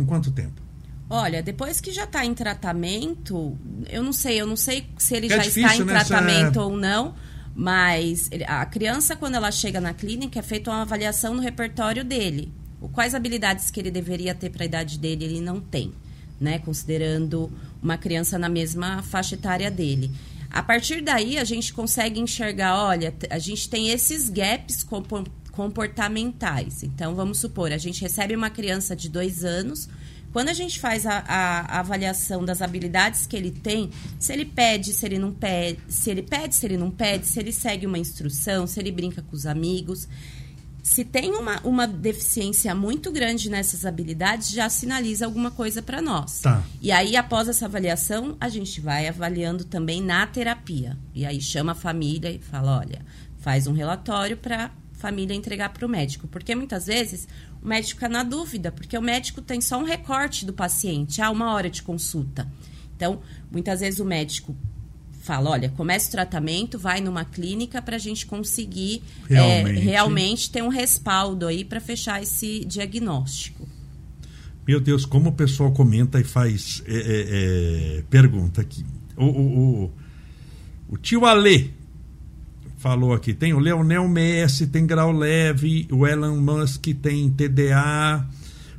Com quanto tempo? Olha, depois que já está em tratamento, eu não sei, eu não sei se ele É já difícil, está em né, essa- tratamento ou não, mas a criança, quando ela chega na clínica, é feita uma avaliação no repertório dele. O- Quais habilidades que ele deveria ter para a idade dele, ele não tem, né? Considerando uma criança na mesma faixa etária dele. A partir daí, a gente consegue enxergar, olha, a gente tem esses gaps comportamentais. Então, vamos supor, a gente recebe uma criança de dois anos, quando a gente faz a, a- a avaliação das habilidades que ele tem, se ele pede, se ele não pede, se ele pede, se ele não pede, se ele segue uma instrução, se ele brinca com os amigos. Se tem uma, uma deficiência muito grande nessas habilidades, já sinaliza alguma coisa para nós. Tá. E aí, após essa avaliação, a gente vai avaliando também na terapia. E aí chama a família e fala: olha, faz um relatório para família entregar para o médico. Porque muitas vezes o médico fica na dúvida, porque o médico tem só um recorte do paciente, ah, uma hora de consulta. Então, muitas vezes o médico fala: olha, comece o tratamento, vai numa clínica para a gente conseguir é, Realmente. realmente ter um respaldo aí para fechar esse diagnóstico. Meu Deus, como o pessoal comenta e faz é, é, é, pergunta aqui. O, o, o, o tio Alê falou aqui: tem o Leonel Messi, tem grau leve, o Elon Musk tem TDA,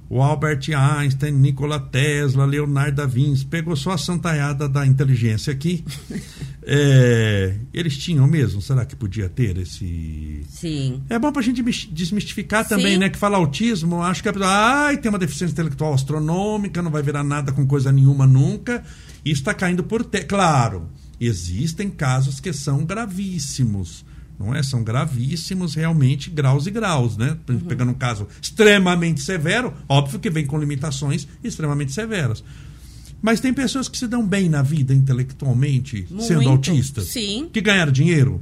o Albert Einstein, Nikola Tesla, Leonardo da Vinci. Pegou só a santaiada da inteligência aqui. *laughs* É, eles tinham mesmo? Será que podia ter esse. Sim. É bom pra gente mis- desmistificar também, Sim. né? Que fala autismo, acho que a pessoa, ai, tem uma deficiência intelectual astronômica, não vai virar nada com coisa nenhuma nunca. Isso está caindo por terra. Claro, existem casos que são gravíssimos. Não é? São gravíssimos, realmente, graus e graus, né? Pegando um caso extremamente severo, óbvio que vem com limitações extremamente severas. Mas tem pessoas que se dão bem na vida intelectualmente, sendo Muito. autistas. Sim. Que ganharam dinheiro.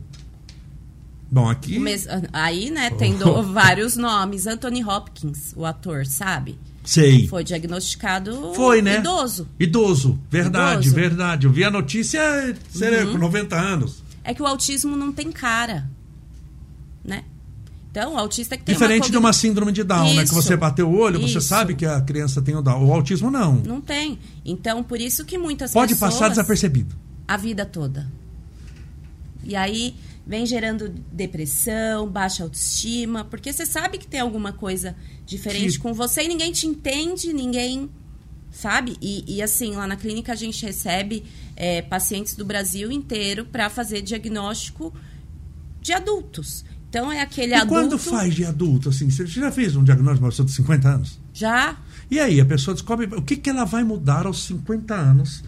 Bom, aqui. Mes- Aí, né, *laughs* tendo vários nomes. Anthony Hopkins, o ator, sabe? Sei. Foi diagnosticado Foi, né? idoso. Idoso, verdade, Idoso. verdade. Eu vi a notícia, seria com 90 anos. É que o autismo não tem cara, né? Então, o autista que tem Diferente uma de uma síndrome de Down, né? Que Isso. você bateu o olho, você Isso. sabe que a criança tem o Down. O autismo não. Não tem. Então, por isso que muitas Pode pessoas... passar desapercebido. a vida toda. E aí vem gerando depressão, baixa autoestima, porque você sabe que tem alguma coisa diferente com você e ninguém te entende, ninguém sabe. E, e assim, lá na clínica a gente recebe é, pacientes do Brasil inteiro para fazer diagnóstico de adultos. Então é aquele e adulto. quando faz de adulto, assim, você já fez um diagnóstico para uma pessoa de 50 anos? Já. E aí, a pessoa descobre o que, que ela vai mudar aos 50 anos.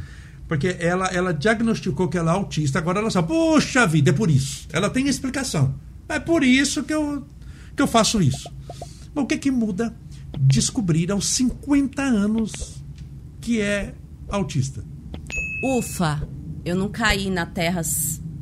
Porque ela, ela diagnosticou que ela é autista, agora ela sabe, poxa vida, é por isso. Ela tem explicação. É por isso que eu, que eu faço isso. Mas o que, que muda descobrir aos 50 anos que é autista? Ufa, eu não caí na terra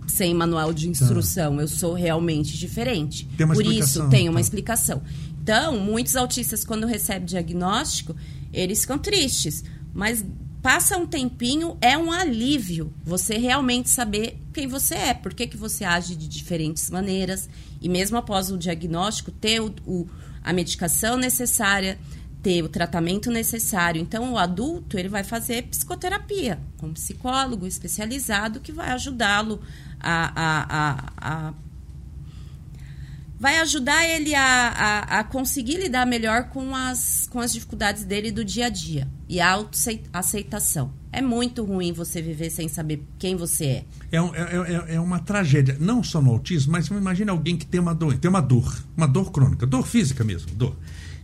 sem manual de instrução. Tá. Eu sou realmente diferente. Tem uma Por isso, tem uma tá. explicação. Então, muitos autistas, quando recebem diagnóstico, eles ficam tristes. Mas passa um tempinho, é um alívio você realmente saber quem você é, por que, que você age de diferentes maneiras. E mesmo após o diagnóstico, ter o, o, a medicação necessária, ter o tratamento necessário. Então, o adulto ele vai fazer psicoterapia com um psicólogo especializado que vai ajudá-lo a, a, a, a vai ajudar ele a, a, a, conseguir lidar melhor com as, com as dificuldades dele do dia a dia. E a autoaceitação. É muito ruim você viver sem saber quem você é. É, um, é, é, é uma tragédia, não só no autismo, mas imagine alguém que tem uma dor, tem uma dor, uma dor crônica, dor física mesmo, dor.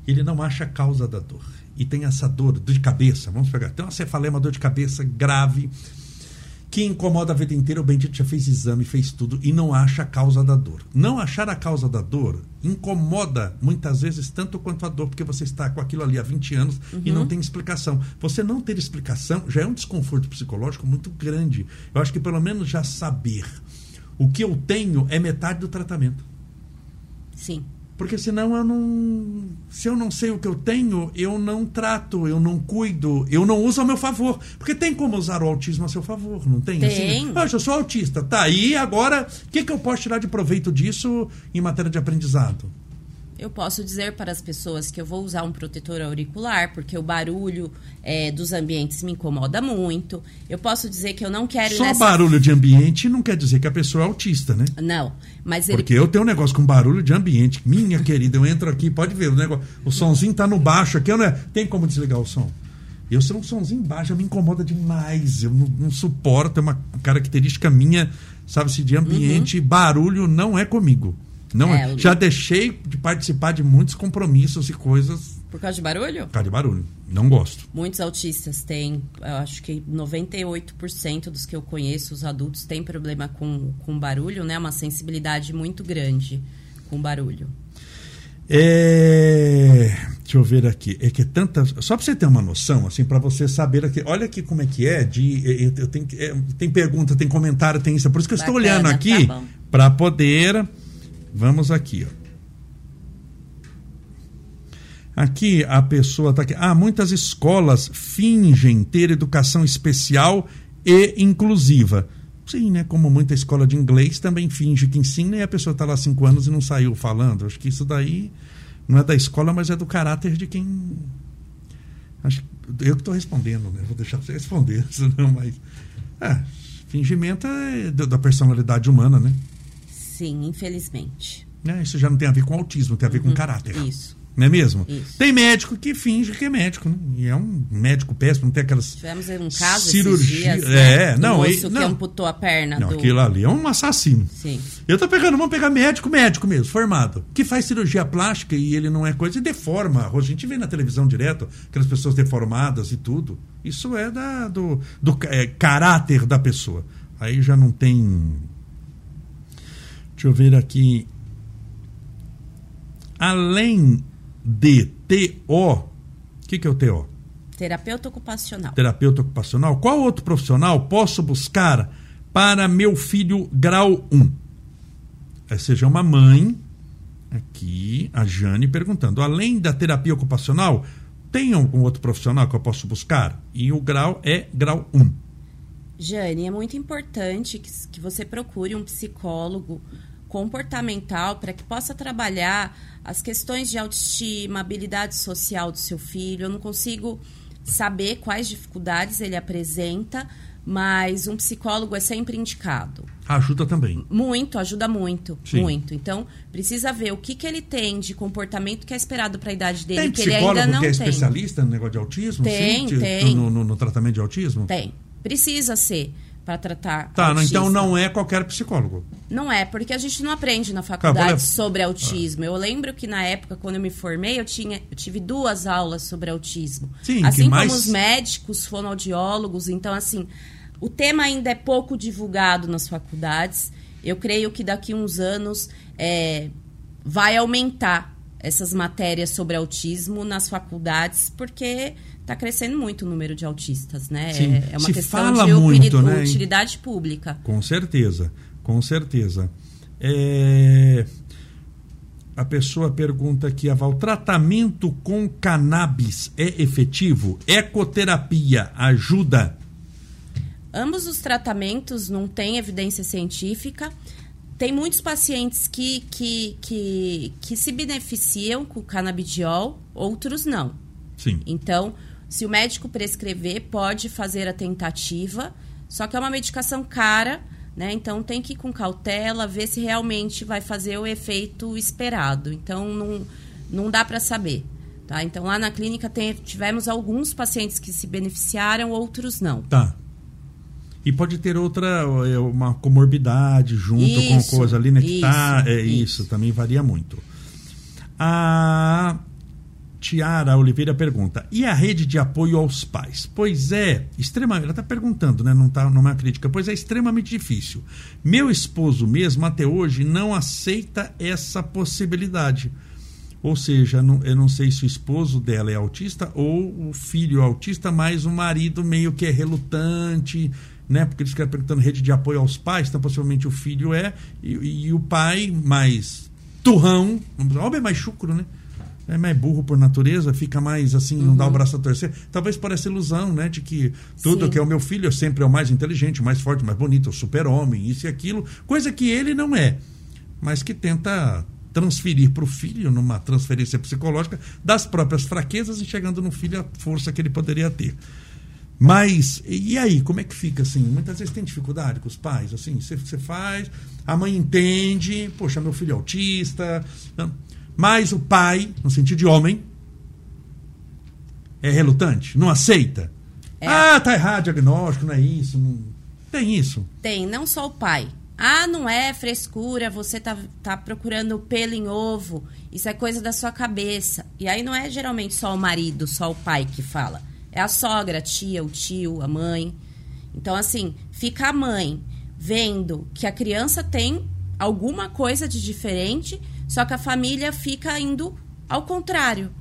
Ele não acha a causa da dor. E tem essa dor, dor de cabeça, vamos pegar, tem uma cefaleia, uma dor de cabeça grave, que incomoda a vida inteira, o bendito já fez exame, fez tudo e não acha a causa da dor. Não achar a causa da dor incomoda muitas vezes tanto quanto a dor, porque você está com aquilo ali há 20 anos uhum. e não tem explicação. Você não ter explicação já é um desconforto psicológico muito grande. Eu acho que pelo menos já saber o que eu tenho é metade do tratamento. Sim. Porque senão eu não. Se eu não sei o que eu tenho, eu não trato, eu não cuido, eu não uso ao meu favor. Porque tem como usar o autismo a seu favor, não tem? Tem. Assim, ah, eu sou autista, tá. E agora, o que, que eu posso tirar de proveito disso em matéria de aprendizado? Eu posso dizer para as pessoas que eu vou usar um protetor auricular, porque o barulho é, dos ambientes me incomoda muito. Eu posso dizer que eu não quero. Só nessa... barulho de ambiente não quer dizer que a pessoa é autista, né? Não, mas ele. Porque eu tenho um negócio com barulho de ambiente. Minha *laughs* querida, eu entro aqui, pode ver, o, negócio, o somzinho tá no baixo aqui, não é? Tem como desligar o som? Eu ser um somzinho baixo me incomoda demais. Eu não, não suporto, é uma característica minha, sabe-se, de ambiente. Uhum. Barulho não é comigo. Não, é, já deixei de participar de muitos compromissos e coisas. Por causa de barulho? Por causa de barulho. Não gosto. Muitos autistas têm, eu acho que 98% dos que eu conheço, os adultos, têm problema com, com barulho, né? Uma sensibilidade muito grande com barulho. É... Deixa eu ver aqui. É que é tanta. Só para você ter uma noção, assim, para você saber aqui. Olha aqui como é que é. De, eu tenho, é, tem pergunta, tem comentário, tem isso. Por isso que eu Bacana, estou olhando aqui tá para poder Vamos aqui, ó. Aqui a pessoa está aqui. Ah, muitas escolas fingem ter educação especial e inclusiva. Sim, né? Como muita escola de inglês também finge que ensina e a pessoa está lá cinco anos e não saiu falando. Acho que isso daí não é da escola, mas é do caráter de quem. Acho eu que estou respondendo, né? Vou deixar você responder, *laughs* senão, mas. É, fingimento é da personalidade humana, né? Sim, infelizmente. É, isso já não tem a ver com autismo, tem a ver uhum, com caráter. Isso. Não é mesmo? Isso. Tem médico que finge que é médico, né? E é um médico péssimo, não tem aquelas. Tivemos um caso cirurgia. Dias, né? É, não, moço e, não. que amputou a perna. Não, do... aquilo ali é um assassino. Sim. Eu tô pegando, vamos pegar médico, médico mesmo, formado, que faz cirurgia plástica e ele não é coisa e deforma. A gente vê na televisão direto aquelas pessoas deformadas e tudo. Isso é da, do, do é, caráter da pessoa. Aí já não tem Deixa eu ver aqui. Além de TO, o que, que é o TO? Terapeuta ocupacional. Terapeuta ocupacional. Qual outro profissional posso buscar para meu filho grau 1? É, seja uma mãe, aqui, a Jane, perguntando: além da terapia ocupacional, tem algum outro profissional que eu posso buscar? E o grau é grau 1. Jane, é muito importante que, que você procure um psicólogo comportamental para que possa trabalhar as questões de autoestima, habilidade social do seu filho. Eu não consigo saber quais dificuldades ele apresenta, mas um psicólogo é sempre indicado. Ajuda também. Muito, ajuda muito, Sim. muito. Então, precisa ver o que, que ele tem de comportamento que é esperado para a idade dele, tem que ele ainda não que é tem. especialista no negócio de autismo? Tem, Sim, tem. No, no, no tratamento de autismo? Tem. Precisa ser para tratar. Tá, então não é qualquer psicólogo. Não é, porque a gente não aprende na faculdade Cara, sobre autismo. Eu lembro que na época, quando eu me formei, eu, tinha, eu tive duas aulas sobre autismo. Sim, assim mais- como os médicos, fonoaudiólogos. Então, assim, o tema ainda é pouco divulgado nas faculdades. Eu creio que daqui uns anos é, vai aumentar essas matérias sobre autismo nas faculdades, porque está crescendo muito o número de autistas, né? Sim, É, é uma questão de muito, né? utilidade pública. Com certeza, com certeza. É, A pessoa pergunta aqui, Aval, tratamento com cannabis é efetivo? Ecoterapia ajuda? Ambos os tratamentos não têm evidência científica. Tem muitos pacientes que, que, que, que se beneficiam com o canabidiol, outros não. Sim. Então, se o médico prescrever, pode fazer a tentativa, só que é uma medicação cara, né? Então tem que ir com cautela, ver se realmente vai fazer o efeito esperado. Então não, não dá para saber. Tá? Então lá na clínica tem- tivemos alguns pacientes que se beneficiaram, outros não. Tá. E pode ter outra, é, uma comorbidade junto Isso, com coisa ali, né? Que tá, isso, é isso, isso. também varia muito. A Tiara Oliveira pergunta: e a rede de apoio aos pais? Pois é, extremamente. Ela está perguntando, né? Não, tá, não é uma crítica. Pois é, extremamente difícil. Meu esposo mesmo, até hoje, não aceita essa possibilidade. Ou seja, não- eu não sei se o esposo dela é autista ou o filho é autista, mas o marido meio que é relutante, né? Porque eles ficam perguntando rede de apoio aos pais, então possivelmente o filho é, e, e o pai mais turrão, vamos dizer, homem mais chucro, né? É mais burro por natureza, fica mais assim, não dá o braço a torcer. Talvez por essa ilusão, né? De que tudo Sim. que é o meu filho sempre é o mais inteligente, o mais forte, o mais bonito, o super-homem, isso e aquilo. Coisa que ele não é mas que tenta transferir para o filho, numa transferência psicológica, das próprias fraquezas e chegando no filho a força que ele poderia ter. Mas, e aí, como é que fica assim? Muitas vezes tem dificuldade com os pais, assim, você, você faz, a mãe entende, poxa, meu filho é autista, não. Mas o pai, no sentido de homem, é relutante, não aceita. É. Ah, tá errado, diagnóstico, não é isso, não... tem isso. Tem, não só o pai. Ah, não é frescura, você tá, tá procurando pelo em ovo, isso é coisa da sua cabeça. E aí não é geralmente só o marido, só o pai que fala. É a sogra, a tia, o tio, a mãe. Então, assim, fica a mãe vendo que a criança tem alguma coisa de diferente, só que a família fica indo ao contrário.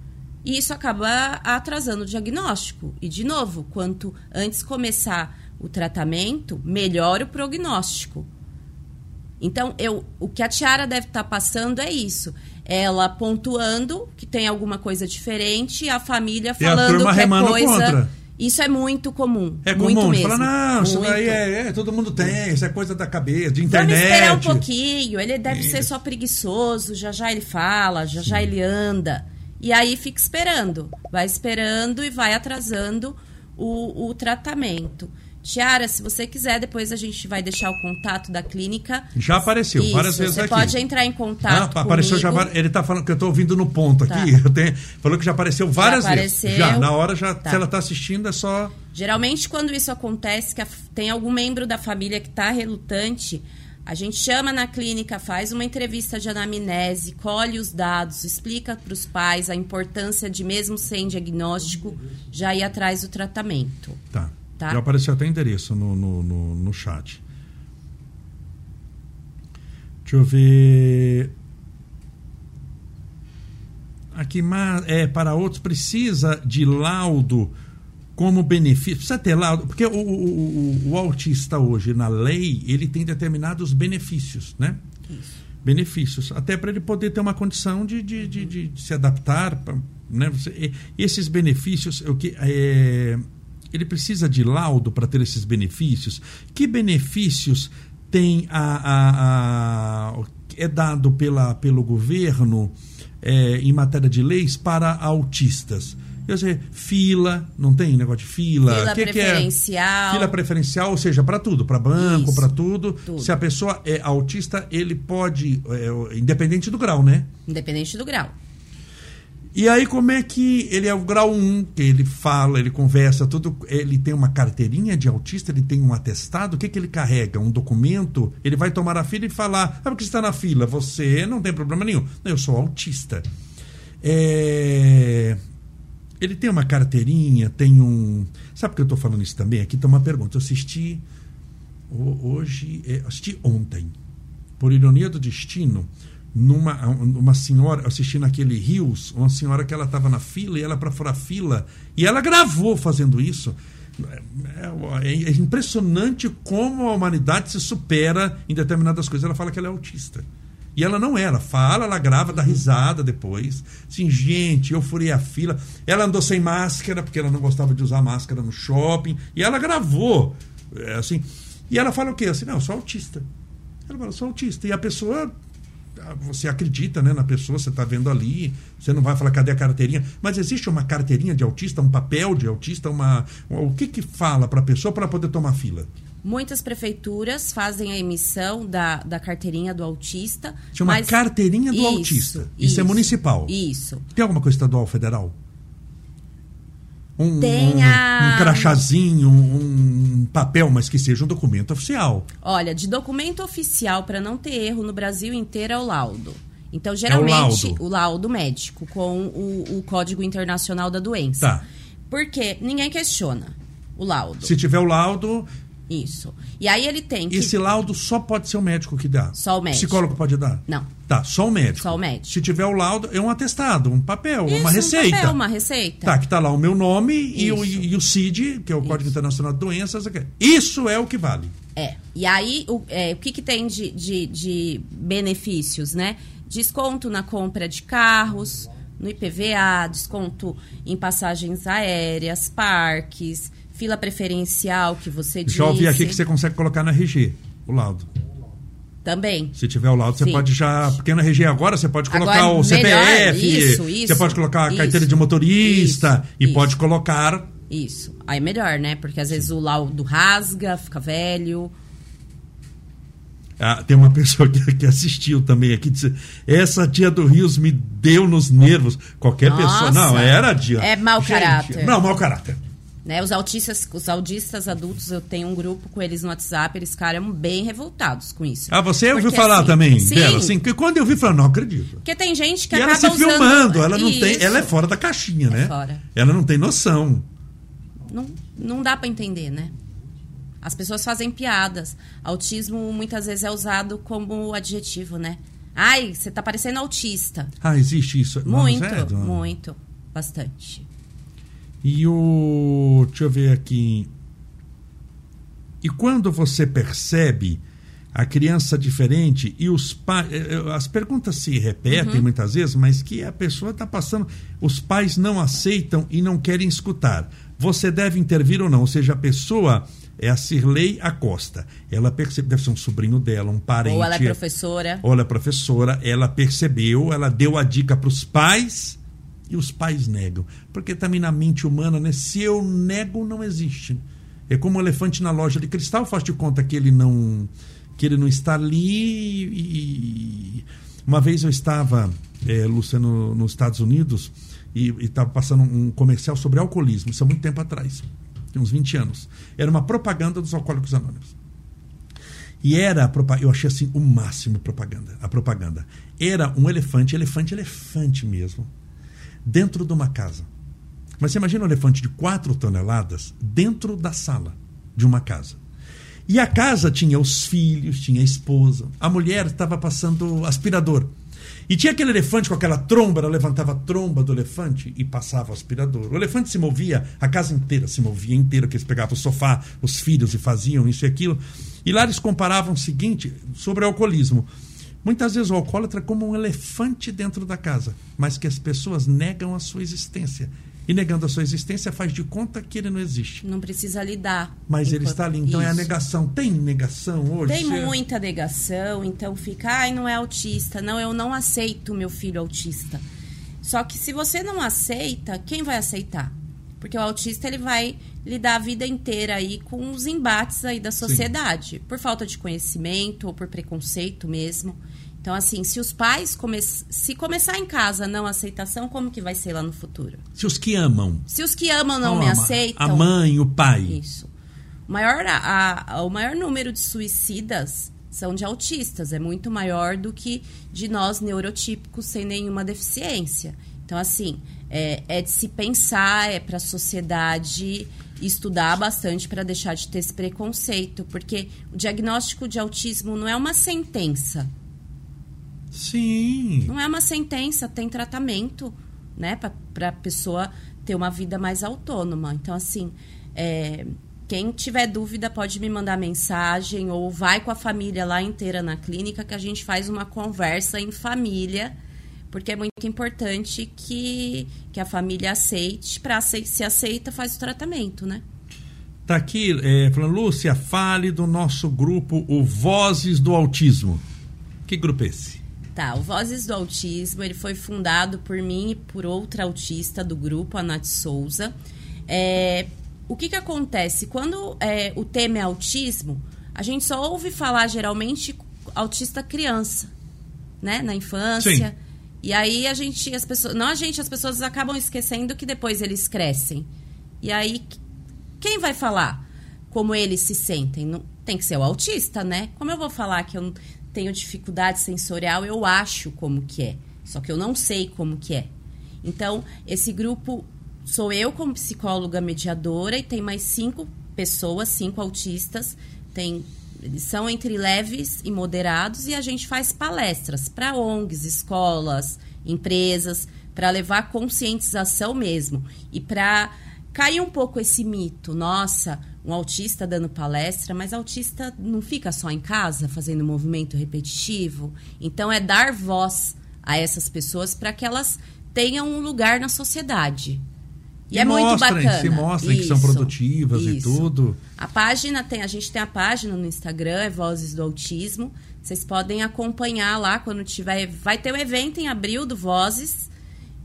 E isso acaba atrasando o diagnóstico. E, de novo, quanto antes começar o tratamento, melhor o prognóstico. Então, eu, o que a Tiara deve estar passando é isso. Ela pontuando que tem alguma coisa diferente, a família a falando turma que é coisa. contra. Isso é muito comum. É muito comum, mesmo. fala, não, isso Muito. daí é, é, todo mundo tem, isso é coisa da cabeça, de Vamos internet. esperar um pouquinho. Ele deve ser Isso. só preguiçoso. Já já ele fala, já já ele anda. E aí fica esperando. Vai esperando e vai atrasando o, o tratamento. Tiara, se você quiser, depois a gente vai deixar o contato da clínica. Já apareceu Isso, várias vezes você aqui. pode entrar em Ah, contato apareceu já, comigo. var- ele tá falando que eu tô ouvindo no ponto Tá. aqui. *laughs* Tenho- falou que já apareceu várias apareceu. vezes. Já, na hora já, Tá. se ela tá assistindo é só Geralmente, quando isso acontece, que a- tem algum membro da família que está relutante, a gente chama na clínica, faz uma entrevista de anamnese, colhe os dados, explica para os pais a importância de, mesmo sem diagnóstico, já ir atrás do tratamento. Tá. Tá. Já apareceu até endereço no, no, no, no chat. Deixa eu ver. Aqui, é, para outros, precisa de laudo como benefício. Precisa ter laudo, porque o, o, o, autista hoje, na lei, ele tem determinados benefícios, né? benefícios, até para ele poder ter uma condição de, de, de, de- de se adaptar. pra- Né? E- esses benefícios, o que, é, ele precisa de laudo para ter esses benefícios. Que benefícios tem a, a, a- é dado pela, pelo governo é, em matéria de leis para autistas? Eu sei, fila, não tem negócio de fila? Fila Que que é? preferencial. Fila preferencial, ou seja, para tudo, para banco, para tudo. tudo. Se a pessoa é autista, ele pode, é, independente do grau, né? Independente do grau. E aí, como é que ele é o grau 1, que ele fala, ele conversa, tudo. Ele tem uma carteirinha de autista, ele tem um atestado, o que, que ele carrega? Um documento? Ele vai tomar a fila e falar: Ah, porque está na fila? Você não tem problema nenhum. Não, eu sou autista. É... Ele tem uma carteirinha, tem um. Sabe por que eu estou falando isso também? Aqui tem uma pergunta. Eu assisti hoje, é, assisti ontem, por ironia do destino, numa uma senhora assistindo aquele Rios, uma senhora que ela estava na fila e ela para fora fila e ela gravou fazendo isso. É, é, é, impressionante como a humanidade se supera em determinadas coisas. Ela fala que ela é autista. E ela não é, ela fala, ela grava, dá risada depois. Assim, gente, eu furei a fila. Ela andou sem máscara, porque ela não gostava de usar máscara no shopping. E ela gravou. É, assim, e ela fala o quê? Assim, não, eu sou autista. Ela fala, sou autista. E a pessoa você acredita né, na pessoa, você está vendo ali, você não vai falar cadê a carteirinha, mas existe uma carteirinha de autista, um papel de autista, uma o que que fala para a pessoa para poder tomar fila? Muitas prefeituras fazem a emissão da, da carteirinha do autista. Chama mas... carteirinha do isso, autista. Isso, isso, é municipal. Isso. Tem alguma coisa estadual federal? Um, um, um crachazinho, um papel, mas que seja um documento oficial. Olha, de documento oficial, para não ter erro no Brasil inteiro, é o laudo. Então, geralmente, é o, laudo. o, laudo. médico com o, o, Código Internacional da Doença. Tá. Porque ninguém questiona o laudo. Se tiver o laudo, isso. E aí ele tem que... Esse laudo só pode ser o médico que dá? Só o médico. Psicólogo pode dar? Não. Tá, só o médico. Só o médico. Se tiver o laudo, é um atestado, um papel, Isso, uma receita. Um papel, uma receita. Tá, que tá lá o meu nome e o, e o, CID, que é o Isso. Código Internacional de Doenças. Isso é o que vale. É. E aí, o, é, o que, que tem de, de, de benefícios, né? Desconto na compra de carros, no IPVA, desconto em passagens aéreas, parques, fila preferencial que você disse. Já ouvi aqui que você consegue colocar na RG, o laudo. Também. Se tiver o laudo, você Sim. pode já. Porque na RG agora você pode colocar agora, o CPF. Isso, isso. Você pode colocar a isso, carteira de motorista isso, e isso. pode colocar. Isso. Aí é melhor, né? Porque às vezes o laudo rasga, fica velho. Ah, tem uma *laughs* pessoa que, que, assistiu também aqui disse: essa tia do Rios me deu nos nervos. Qualquer Nossa, pessoa. Não, era tia. É mau Gente, caráter. Não, mau caráter. Né? Os autistas, os autistas adultos, eu tenho um grupo com eles no WhatsApp, eles ficaram bem revoltados com isso. Ah, você ouviu falar assim, também sim, dela? Assim, que quando eu vi, falei, não acredito. Porque tem gente que e acaba ela se usando... filmando, ela não isso. tem, ela é fora da caixinha, é né? Fora. Ela não tem noção. Não, não dá para entender, né? As pessoas fazem piadas. Autismo muitas vezes é usado como adjetivo, né? Ai, você tá parecendo autista. Ah, existe isso? Muito, é, muito, bastante. E o. Deixa eu ver aqui. E quando você percebe a criança diferente e os pais. Eh, eh, as perguntas se repetem uhum. muitas vezes, mas que a pessoa está passando. Os pais não aceitam e não querem escutar. Você deve intervir ou não. Ou seja, a pessoa é a Cirlei Acosta. Ela percebe, deve ser um sobrinho dela, um parente. Ou ela é professora. Ou ela é professora. Ela percebeu, ela deu a dica para os pais e os pais negam. Porque também na mente humana, né, se eu nego, não existe. É como um elefante na loja de cristal, faz de conta que ele não que ele não está ali. E... Uma vez eu estava, é, Luciano, nos Estados Unidos e estava passando um comercial sobre alcoolismo, isso há muito tempo atrás, tem uns 20 anos. Era uma propaganda dos alcoólicos anônimos. E era, eu achei assim o máximo propaganda, a propaganda. Era um elefante, elefante, elefante mesmo dentro de uma casa. Mas você imagina um elefante de 4 toneladas dentro da sala de uma casa. E a casa tinha os filhos, tinha a esposa. A mulher estava passando aspirador. E tinha aquele elefante com aquela tromba, ela levantava a tromba do elefante e passava o aspirador. O elefante se movia, a casa inteira se movia inteira, que eles pegavam o sofá, os filhos e faziam isso e aquilo. E lá eles comparavam o seguinte sobre o alcoolismo. Muitas vezes o alcoólatra é como um elefante dentro da casa, mas que as pessoas negam a sua existência. E negando a sua existência faz de conta que ele não existe. Não precisa lidar. Mas ele está ali. Então Isso. é a negação. Tem negação hoje? Tem muita negação. Então fica, ai, não é autista. Não, eu não aceito meu filho autista. Só que se você não aceita, quem vai aceitar? Porque o autista ele vai lidar a vida inteira aí com os embates aí da sociedade, Sim. por falta de conhecimento ou por preconceito mesmo. Então, assim, se os pais come se começar em casa não aceitação, como que vai ser lá no futuro? Se os que amam. Se os que amam não, não me ama. aceitam. A mãe, o pai. Isso. O maior, a, a, o maior número de suicidas são de autistas, é muito maior do que de nós neurotípicos sem nenhuma deficiência. Então, assim, é, é de se pensar, é para a sociedade estudar bastante para deixar de ter esse preconceito, porque o diagnóstico de autismo não é uma sentença. Sim. Não é uma sentença, tem tratamento, né, para a pessoa ter uma vida mais autônoma. Então, assim, é, quem tiver dúvida pode me mandar mensagem ou vai com a família lá inteira na clínica que a gente faz uma conversa em família porque é muito importante que, que a família aceite. Para se aceita, faz o tratamento, né? Tá aqui, é, falando, Lúcia, fale do nosso grupo, o Vozes do Autismo. Que grupo é esse? Tá, o Vozes do Autismo, ele foi fundado por mim e por outra autista do grupo, a Nath Souza. É, o que que acontece? Quando é, o tema é autismo, a gente só ouve falar, geralmente, autista criança, né? Na infância. Sim. E aí a gente, as pessoas, não a gente, as pessoas acabam esquecendo que depois eles crescem. E aí quem vai falar como eles se sentem? Não, tem que ser o autista, né? Como eu vou falar que eu tenho dificuldade sensorial, eu acho como que é. Só que eu não sei como que é. Então, esse grupo sou eu como psicóloga mediadora e tem mais cinco pessoas, cinco autistas. Tem eles são entre leves e moderados e a gente faz palestras para ONGs, escolas, empresas, para levar conscientização mesmo e para cair um pouco esse mito. Nossa, um autista dando palestra, mas autista não fica só em casa fazendo movimento repetitivo. Então é dar voz a essas pessoas para que elas tenham um lugar na sociedade. E, e é mostrem, muito bacana. Se mostrem isso, que são produtivas isso. e tudo. A página tem, a gente tem a página no Instagram, é Vozes do Autismo. Vocês podem acompanhar lá quando tiver. Vai ter um evento em abril do Vozes.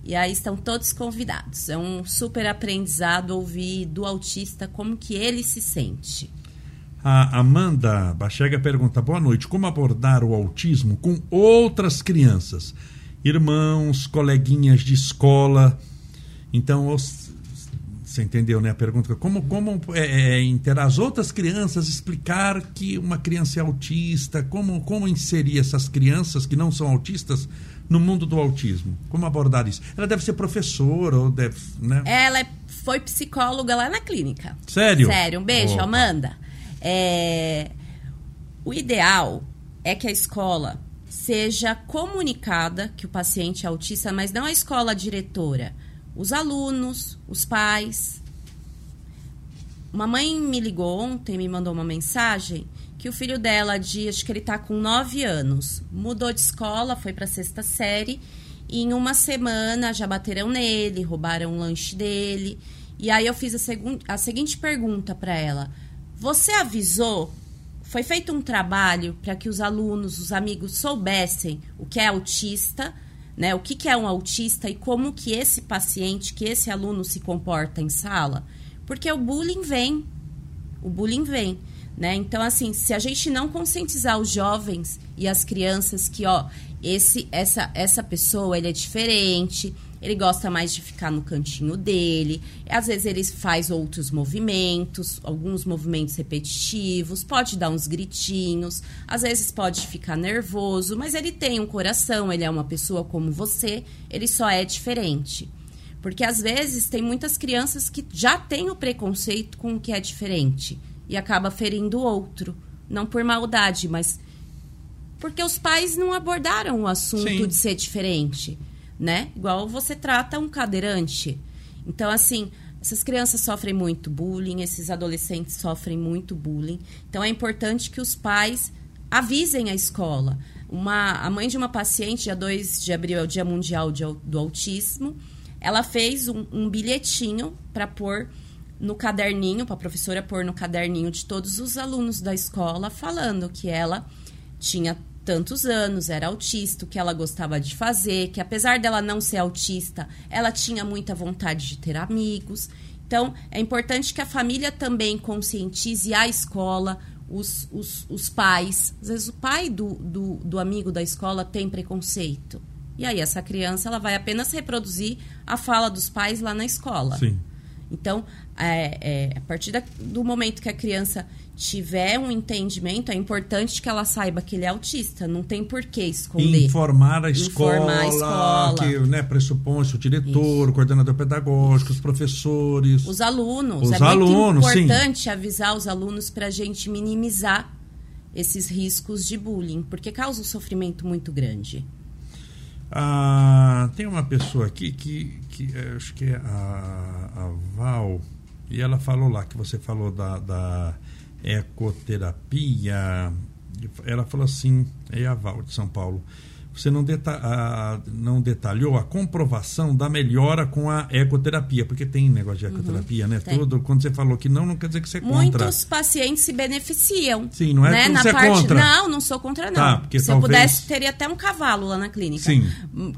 E aí estão todos convidados. É um super aprendizado ouvir do autista como que ele se sente. A Amanda Bachega pergunta: boa noite. Como abordar o autismo com outras crianças? Irmãos, coleguinhas de escola. Então, você entendeu, né? A pergunta como como é, é, as outras crianças explicar que uma criança é autista, como como inserir essas crianças que não são autistas no mundo do autismo? Como abordar isso? Ela deve ser professora ou deve, né? Ela foi psicóloga lá na clínica. Sério? Sério. Um beijo, Opa. Amanda. É, o ideal é que a escola seja comunicada que o paciente é autista, mas não a escola diretora os alunos, os pais. Uma mãe me ligou ontem, me mandou uma mensagem que o filho dela, de, acho que ele está com 9 anos, mudou de escola, foi para sexta série e em uma semana já bateram nele, roubaram o lanche dele. E aí eu fiz a, a seguinte pergunta para ela: Você avisou? Foi feito um trabalho para que os alunos, os amigos soubessem o que é autista? Né? O que, que é um autista e como que esse paciente, que esse aluno se comporta em sala? Porque o bullying vem, o bullying vem, né? Então, assim, se a gente não conscientizar os jovens e as crianças que, ó, esse, essa, essa pessoa, ele é diferente, ele gosta mais de ficar no cantinho dele. Às vezes ele faz outros movimentos, alguns movimentos repetitivos, pode dar uns gritinhos, às vezes pode ficar nervoso, mas ele tem um coração, ele é uma pessoa como você, ele só é diferente. Porque às vezes tem muitas crianças que já têm o preconceito com o que é diferente e acaba ferindo o outro, não por maldade, mas porque os pais não abordaram o assunto Sim. de ser diferente né? Igual você trata um cadeirante. Então, assim, essas crianças sofrem muito bullying, esses adolescentes sofrem muito bullying. Então, é importante que os pais avisem a escola. Uma, a mãe de uma paciente, dia 2 de abril é o Dia Mundial de, do Autismo, ela fez um, um bilhetinho para pôr no caderninho, para a professora pôr no caderninho de todos os alunos da escola, falando que ela tinha tantos anos, era autista, o que ela gostava de fazer, que apesar dela não ser autista, ela tinha muita vontade de ter amigos. Então, é importante que a família também conscientize a escola, os, os, os pais. Às vezes o pai do, do, do amigo da escola tem preconceito. E aí essa criança ela vai apenas reproduzir a fala dos pais lá na escola. Sim. Então, é, é, a partir da, do momento que a criança tiver um entendimento, é importante que ela saiba que ele é autista. Não tem por que esconder. Informar a escola, Informar a escola. que né, pressupõe-se o diretor, Isso. o coordenador pedagógico, os professores. Os alunos. Os é alunos, muito importante sim. avisar os alunos para a gente minimizar esses riscos de bullying, porque causa um sofrimento muito grande. Ah, tem uma pessoa aqui que, que acho que é a, a Val, e ela falou lá que você falou da, da ecoterapia. Ela falou assim, é a Val de São Paulo. Você não, deta a, não detalhou a comprovação da melhora com a ecoterapia, porque tem negócio de uhum. ecoterapia, uhum, né? Tem. Tudo. Quando você falou que não, não quer dizer que você é contra. Muitos pacientes se beneficiam. Sim, não é né? Na você parte... é contra. Não, não sou contra, não. Tá, porque Se talvez... eu pudesse, teria até um cavalo lá na clínica. Sim.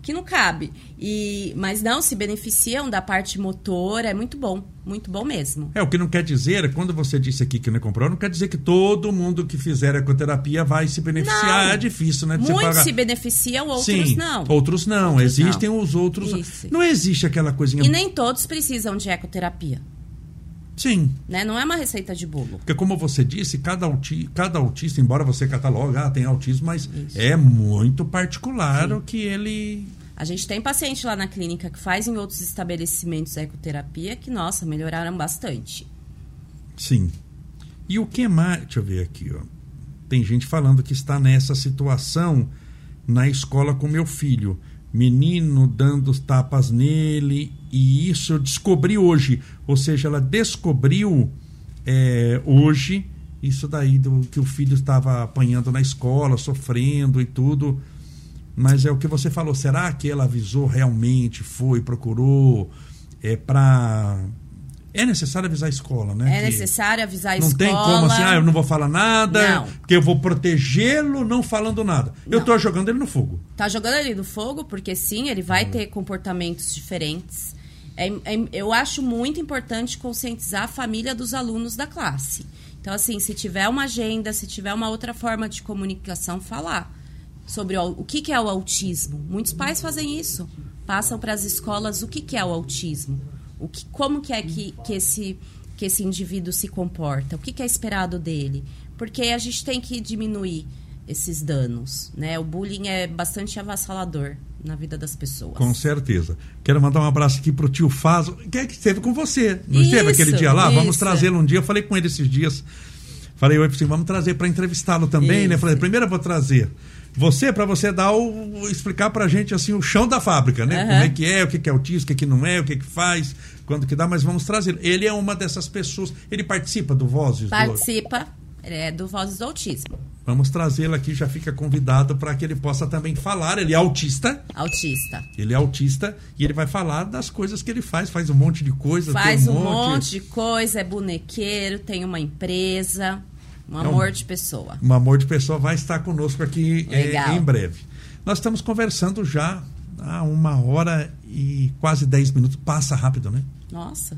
Que não cabe. E, mas não, se beneficiam da parte motora, é muito bom. Muito bom mesmo. É, o que não quer dizer, quando você disse aqui que não é comprou, não quer dizer que todo mundo que fizer ecoterapia vai se beneficiar. Não. É difícil, né? Muitos pagar... se beneficiam, outros Sim, não. Outros não. Outros Existem não. os outros. Isso. Não existe aquela coisinha. E nem todos precisam de ecoterapia. Sim. Né? Não é uma receita de bolo. Porque, como você disse, cada, auti cada autista, embora você catalogue, ah, tem autismo, mas Isso. é muito particular Sim. o que ele a gente tem paciente lá na clínica que faz em outros estabelecimentos ecoterapia que, nossa, melhoraram bastante. Sim. E o que mais? Deixa eu ver aqui, ó. Tem gente falando que está nessa situação na escola com meu filho. Menino dando tapas nele, e isso eu descobri hoje. Ou seja, ela descobriu é, hoje isso daí do que o filho estava apanhando na escola, sofrendo e tudo. Mas é o que você falou. Será que ela avisou realmente, foi, procurou? É para é necessário avisar a escola, né? É necessário avisar a não escola. Não tem como assim, ah, eu não vou falar nada, não. porque eu vou protegê-lo não falando nada. Não. Eu estou jogando ele no fogo. Tá jogando ele no fogo, porque sim, ele vai hum. ter comportamentos diferentes. É, é, eu acho muito importante conscientizar a família dos alunos da classe. Então, assim, se tiver uma agenda, se tiver uma outra forma de comunicação, falar sobre o, o que, que é o autismo. Muitos pais fazem isso. Passam para as escolas o que, que é o autismo. O que, como que é que, que, esse, que esse indivíduo se comporta. O que, que é esperado dele. Porque a gente tem que diminuir esses danos, né? O bullying é bastante avassalador na vida das pessoas. Com certeza. Quero mandar um abraço aqui pro tio Fazo, que é que esteve com você. Não isso, esteve aquele dia lá? Isso. Vamos trazê-lo um dia. Eu falei com ele esses dias. Falei, oi, assim, vamos trazer para entrevistá-lo também, isso. né? Falei, primeiro eu vou trazer você, para você dar o. explicar pra gente assim o chão da fábrica, né? Uhum. Como é que é, o que é autismo, o que, é que não é, o que, é que faz, quando que dá, mas vamos trazer. Ele é uma dessas pessoas. Ele participa do Vozes? Participa. Do... É do Vozes do Autismo. Vamos trazê-lo aqui, já fica convidado para que ele possa também falar. Ele é autista. Autista. Ele é autista e ele vai falar das coisas que ele faz. Faz um monte de coisa. Faz um, um monte... monte de coisa, é bonequeiro, tem uma empresa. Um amor de pessoa. Um amor de pessoa vai estar conosco aqui é, em breve. Nós estamos conversando já há uma hora e quase dez minutos. Passa rápido, né? Nossa.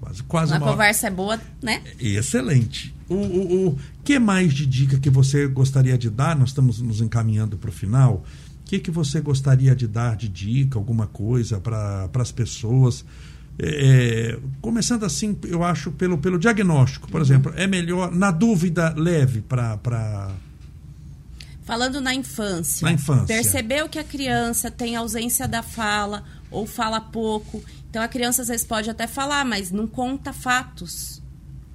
Quase, quase uma, uma conversa hora. é boa, né? Excelente. O, o, o que mais de dica que você gostaria de dar? Nós estamos nos encaminhando para o final. O que, que você gostaria de dar de dica, alguma coisa para as pessoas? É, começando assim, eu acho, pelo, pelo diagnóstico, por uhum. exemplo, é melhor, na dúvida, leve para. Pra... Falando na infância. Na infância. Percebeu que a criança tem ausência da fala ou fala pouco. Então a criança às vezes pode até falar, mas não conta fatos.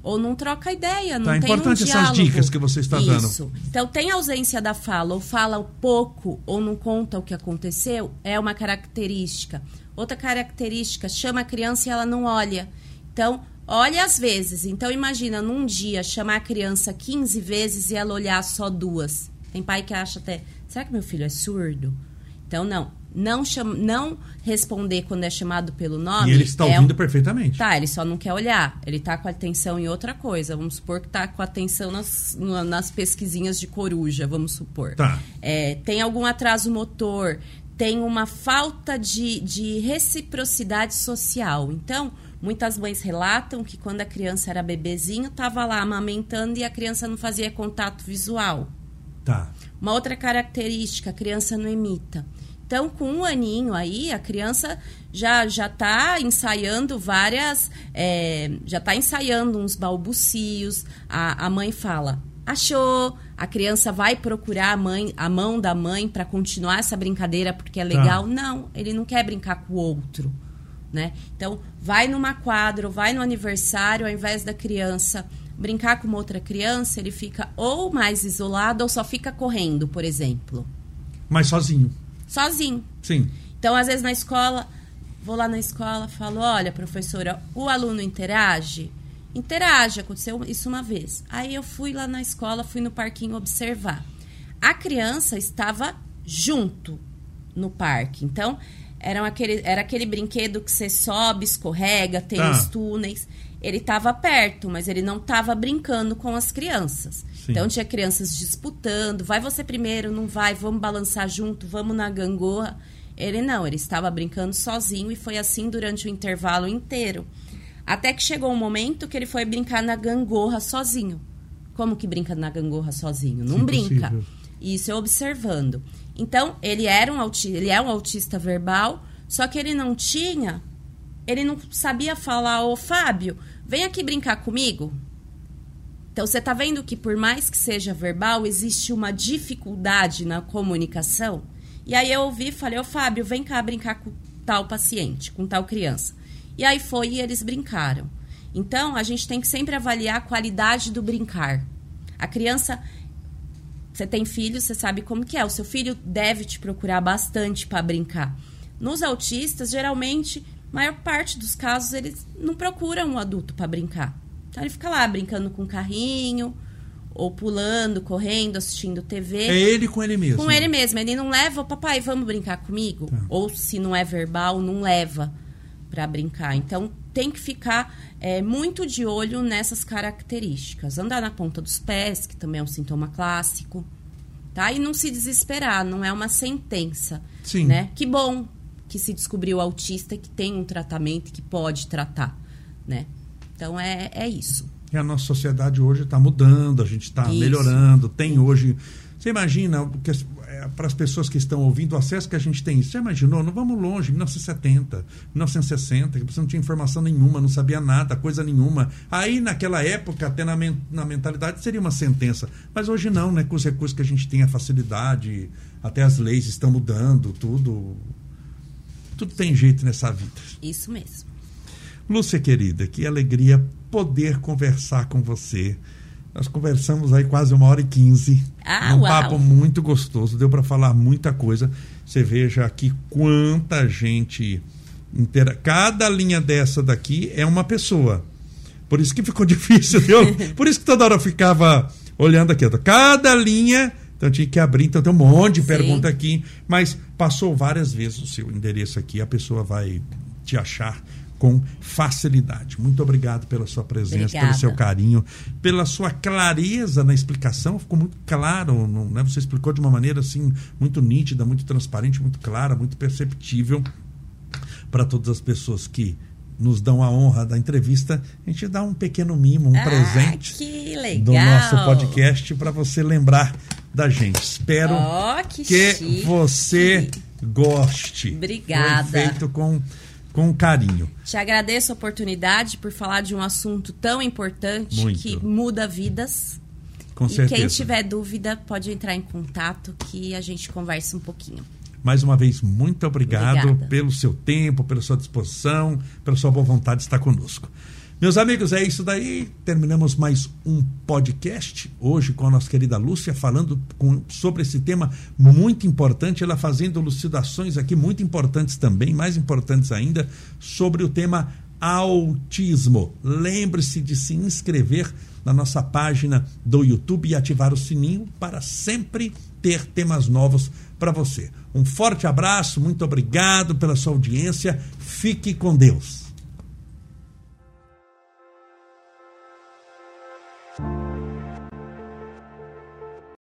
Ou não troca ideia, não tá, tem importante um essas dicas que você está Isso. dando. Isso. Então, tem ausência da fala, ou fala pouco, ou não conta o que aconteceu, é uma característica. Outra característica, chama a criança e ela não olha. Então, olha às vezes. Então, imagina, num dia, chamar a criança 15 vezes e ela olhar só duas. Tem pai que acha até, será que meu filho é surdo? Então, não. Não, cham, não responder quando é chamado pelo nome. E ele está é ouvindo um... perfeitamente. Tá, ele só não quer olhar. Ele está com atenção em outra coisa. Vamos supor que está com atenção nas, nas pesquisinhas de coruja, vamos supor. Tá. É, tem algum atraso motor, tem uma falta de, de reciprocidade social. Então, Muitas mães relatam que quando a criança era bebezinho, estava lá amamentando e a criança não fazia contato visual. Tá. Uma outra característica, a criança não imita. Então, com um aninho aí, a criança já já está ensaiando várias, é, já está ensaiando uns balbucios. A, a mãe fala, achou, a criança vai procurar a mãe, a mão da mãe para continuar essa brincadeira porque é legal. Tá. Não, ele não quer brincar com o outro, né? Então, vai numa quadra, vai no aniversário, ao invés da criança brincar com uma outra criança, ele fica ou mais isolado ou só fica correndo, por exemplo. Mas sozinho sozinho. Sim. Então, às vezes na escola, vou lá na escola, falo: olha, professora, o aluno interage? Interage, aconteceu isso uma vez. Aí eu fui lá na escola, fui no parquinho observar. A criança estava junto no parque. Então, era aquele, era aquele brinquedo que você sobe, escorrega, tem ah. os túneis. Ele estava perto, mas ele não estava brincando com as crianças. Sim. Então tinha crianças disputando, vai você primeiro, não vai, vamos balançar junto, vamos na gangorra. Ele não, ele estava brincando sozinho e foi assim durante o intervalo inteiro. Até que chegou um momento que ele foi brincar na gangorra sozinho. Como que brinca na gangorra sozinho? Não Sim, brinca. Possível. Isso eu observando. Então, ele era um autista, ele é um autista verbal, só que ele não tinha, ele não sabia falar, ô Fábio, vem aqui brincar comigo. Então, você está vendo que, por mais que seja verbal, existe uma dificuldade na comunicação? E aí eu ouvi e falei, ô Fábio, vem cá brincar com tal paciente, com tal criança. E aí foi e eles brincaram. Então, a gente tem que sempre avaliar a qualidade do brincar. A criança, você tem filho, você sabe como que é. O seu filho deve te procurar bastante para brincar. Nos autistas, geralmente, maior parte dos casos, eles não procuram um adulto para brincar. Então ele fica lá brincando com o carrinho, ou pulando, correndo, assistindo TV. É ele com ele mesmo. Com ele mesmo. Ele não leva, o papai, vamos brincar comigo? Tá. Ou se não é verbal, não leva para brincar. Então tem que ficar é, muito de olho nessas características. Andar na ponta dos pés, que também é um sintoma clássico. Tá? E não se desesperar, não é uma sentença. Sim. Né? Que bom que se descobriu autista que tem um tratamento que pode tratar, né? Então é, é isso. E a nossa sociedade hoje está mudando, a gente está melhorando. Tem hoje. Você imagina, que, é, para as pessoas que estão ouvindo, o acesso que a gente tem. Você imaginou? Não vamos longe, 1970, 1960, que você não tinha informação nenhuma, não sabia nada, coisa nenhuma. Aí, naquela época, até na, na mentalidade, seria uma sentença. Mas hoje não, né? Com os recursos que a gente tem, a facilidade, até as leis estão mudando, tudo. Tudo tem jeito nessa vida. Isso mesmo. Lúcia querida, que alegria poder conversar com você. Nós conversamos aí quase uma hora e quinze. Ah, um papo muito gostoso, deu para falar muita coisa. Você veja aqui quanta gente inteira. Cada linha dessa daqui é uma pessoa. Por isso que ficou *laughs* difícil, viu? Por isso que toda hora eu ficava olhando aqui. Cada linha, então tinha que abrir, então tem um monte de Sim. pergunta aqui, mas passou várias vezes o seu endereço aqui, a pessoa vai te achar com facilidade. Muito obrigado pela sua presença, Obrigada. pelo seu carinho, pela sua clareza na explicação. Ficou muito claro, né? você explicou de uma maneira assim muito nítida, muito transparente, muito clara, muito perceptível para todas as pessoas que nos dão a honra da entrevista, a gente dá um pequeno mimo, um ah, presente do nosso podcast para você lembrar da gente. Espero oh, que, que você goste. Obrigada. Foi feito com com carinho. Te agradeço a oportunidade por falar de um assunto tão importante Muito. que muda vidas. Com e certeza. quem tiver dúvida pode entrar em contato que a gente conversa um pouquinho. Mais uma vez, muito obrigado Obrigada. pelo seu tempo, pela sua disposição, pela sua boa vontade de estar conosco. Meus amigos, é isso daí. Terminamos mais um podcast hoje com a nossa querida Lúcia falando com, sobre esse tema muito importante, ela fazendo elucidações aqui muito importantes também, mais importantes ainda, sobre o tema autismo. Lembre-se de se inscrever na nossa página do YouTube e ativar o sininho para sempre ter temas novos para você. Um forte abraço, muito obrigado pela sua audiência. Fique com Deus. You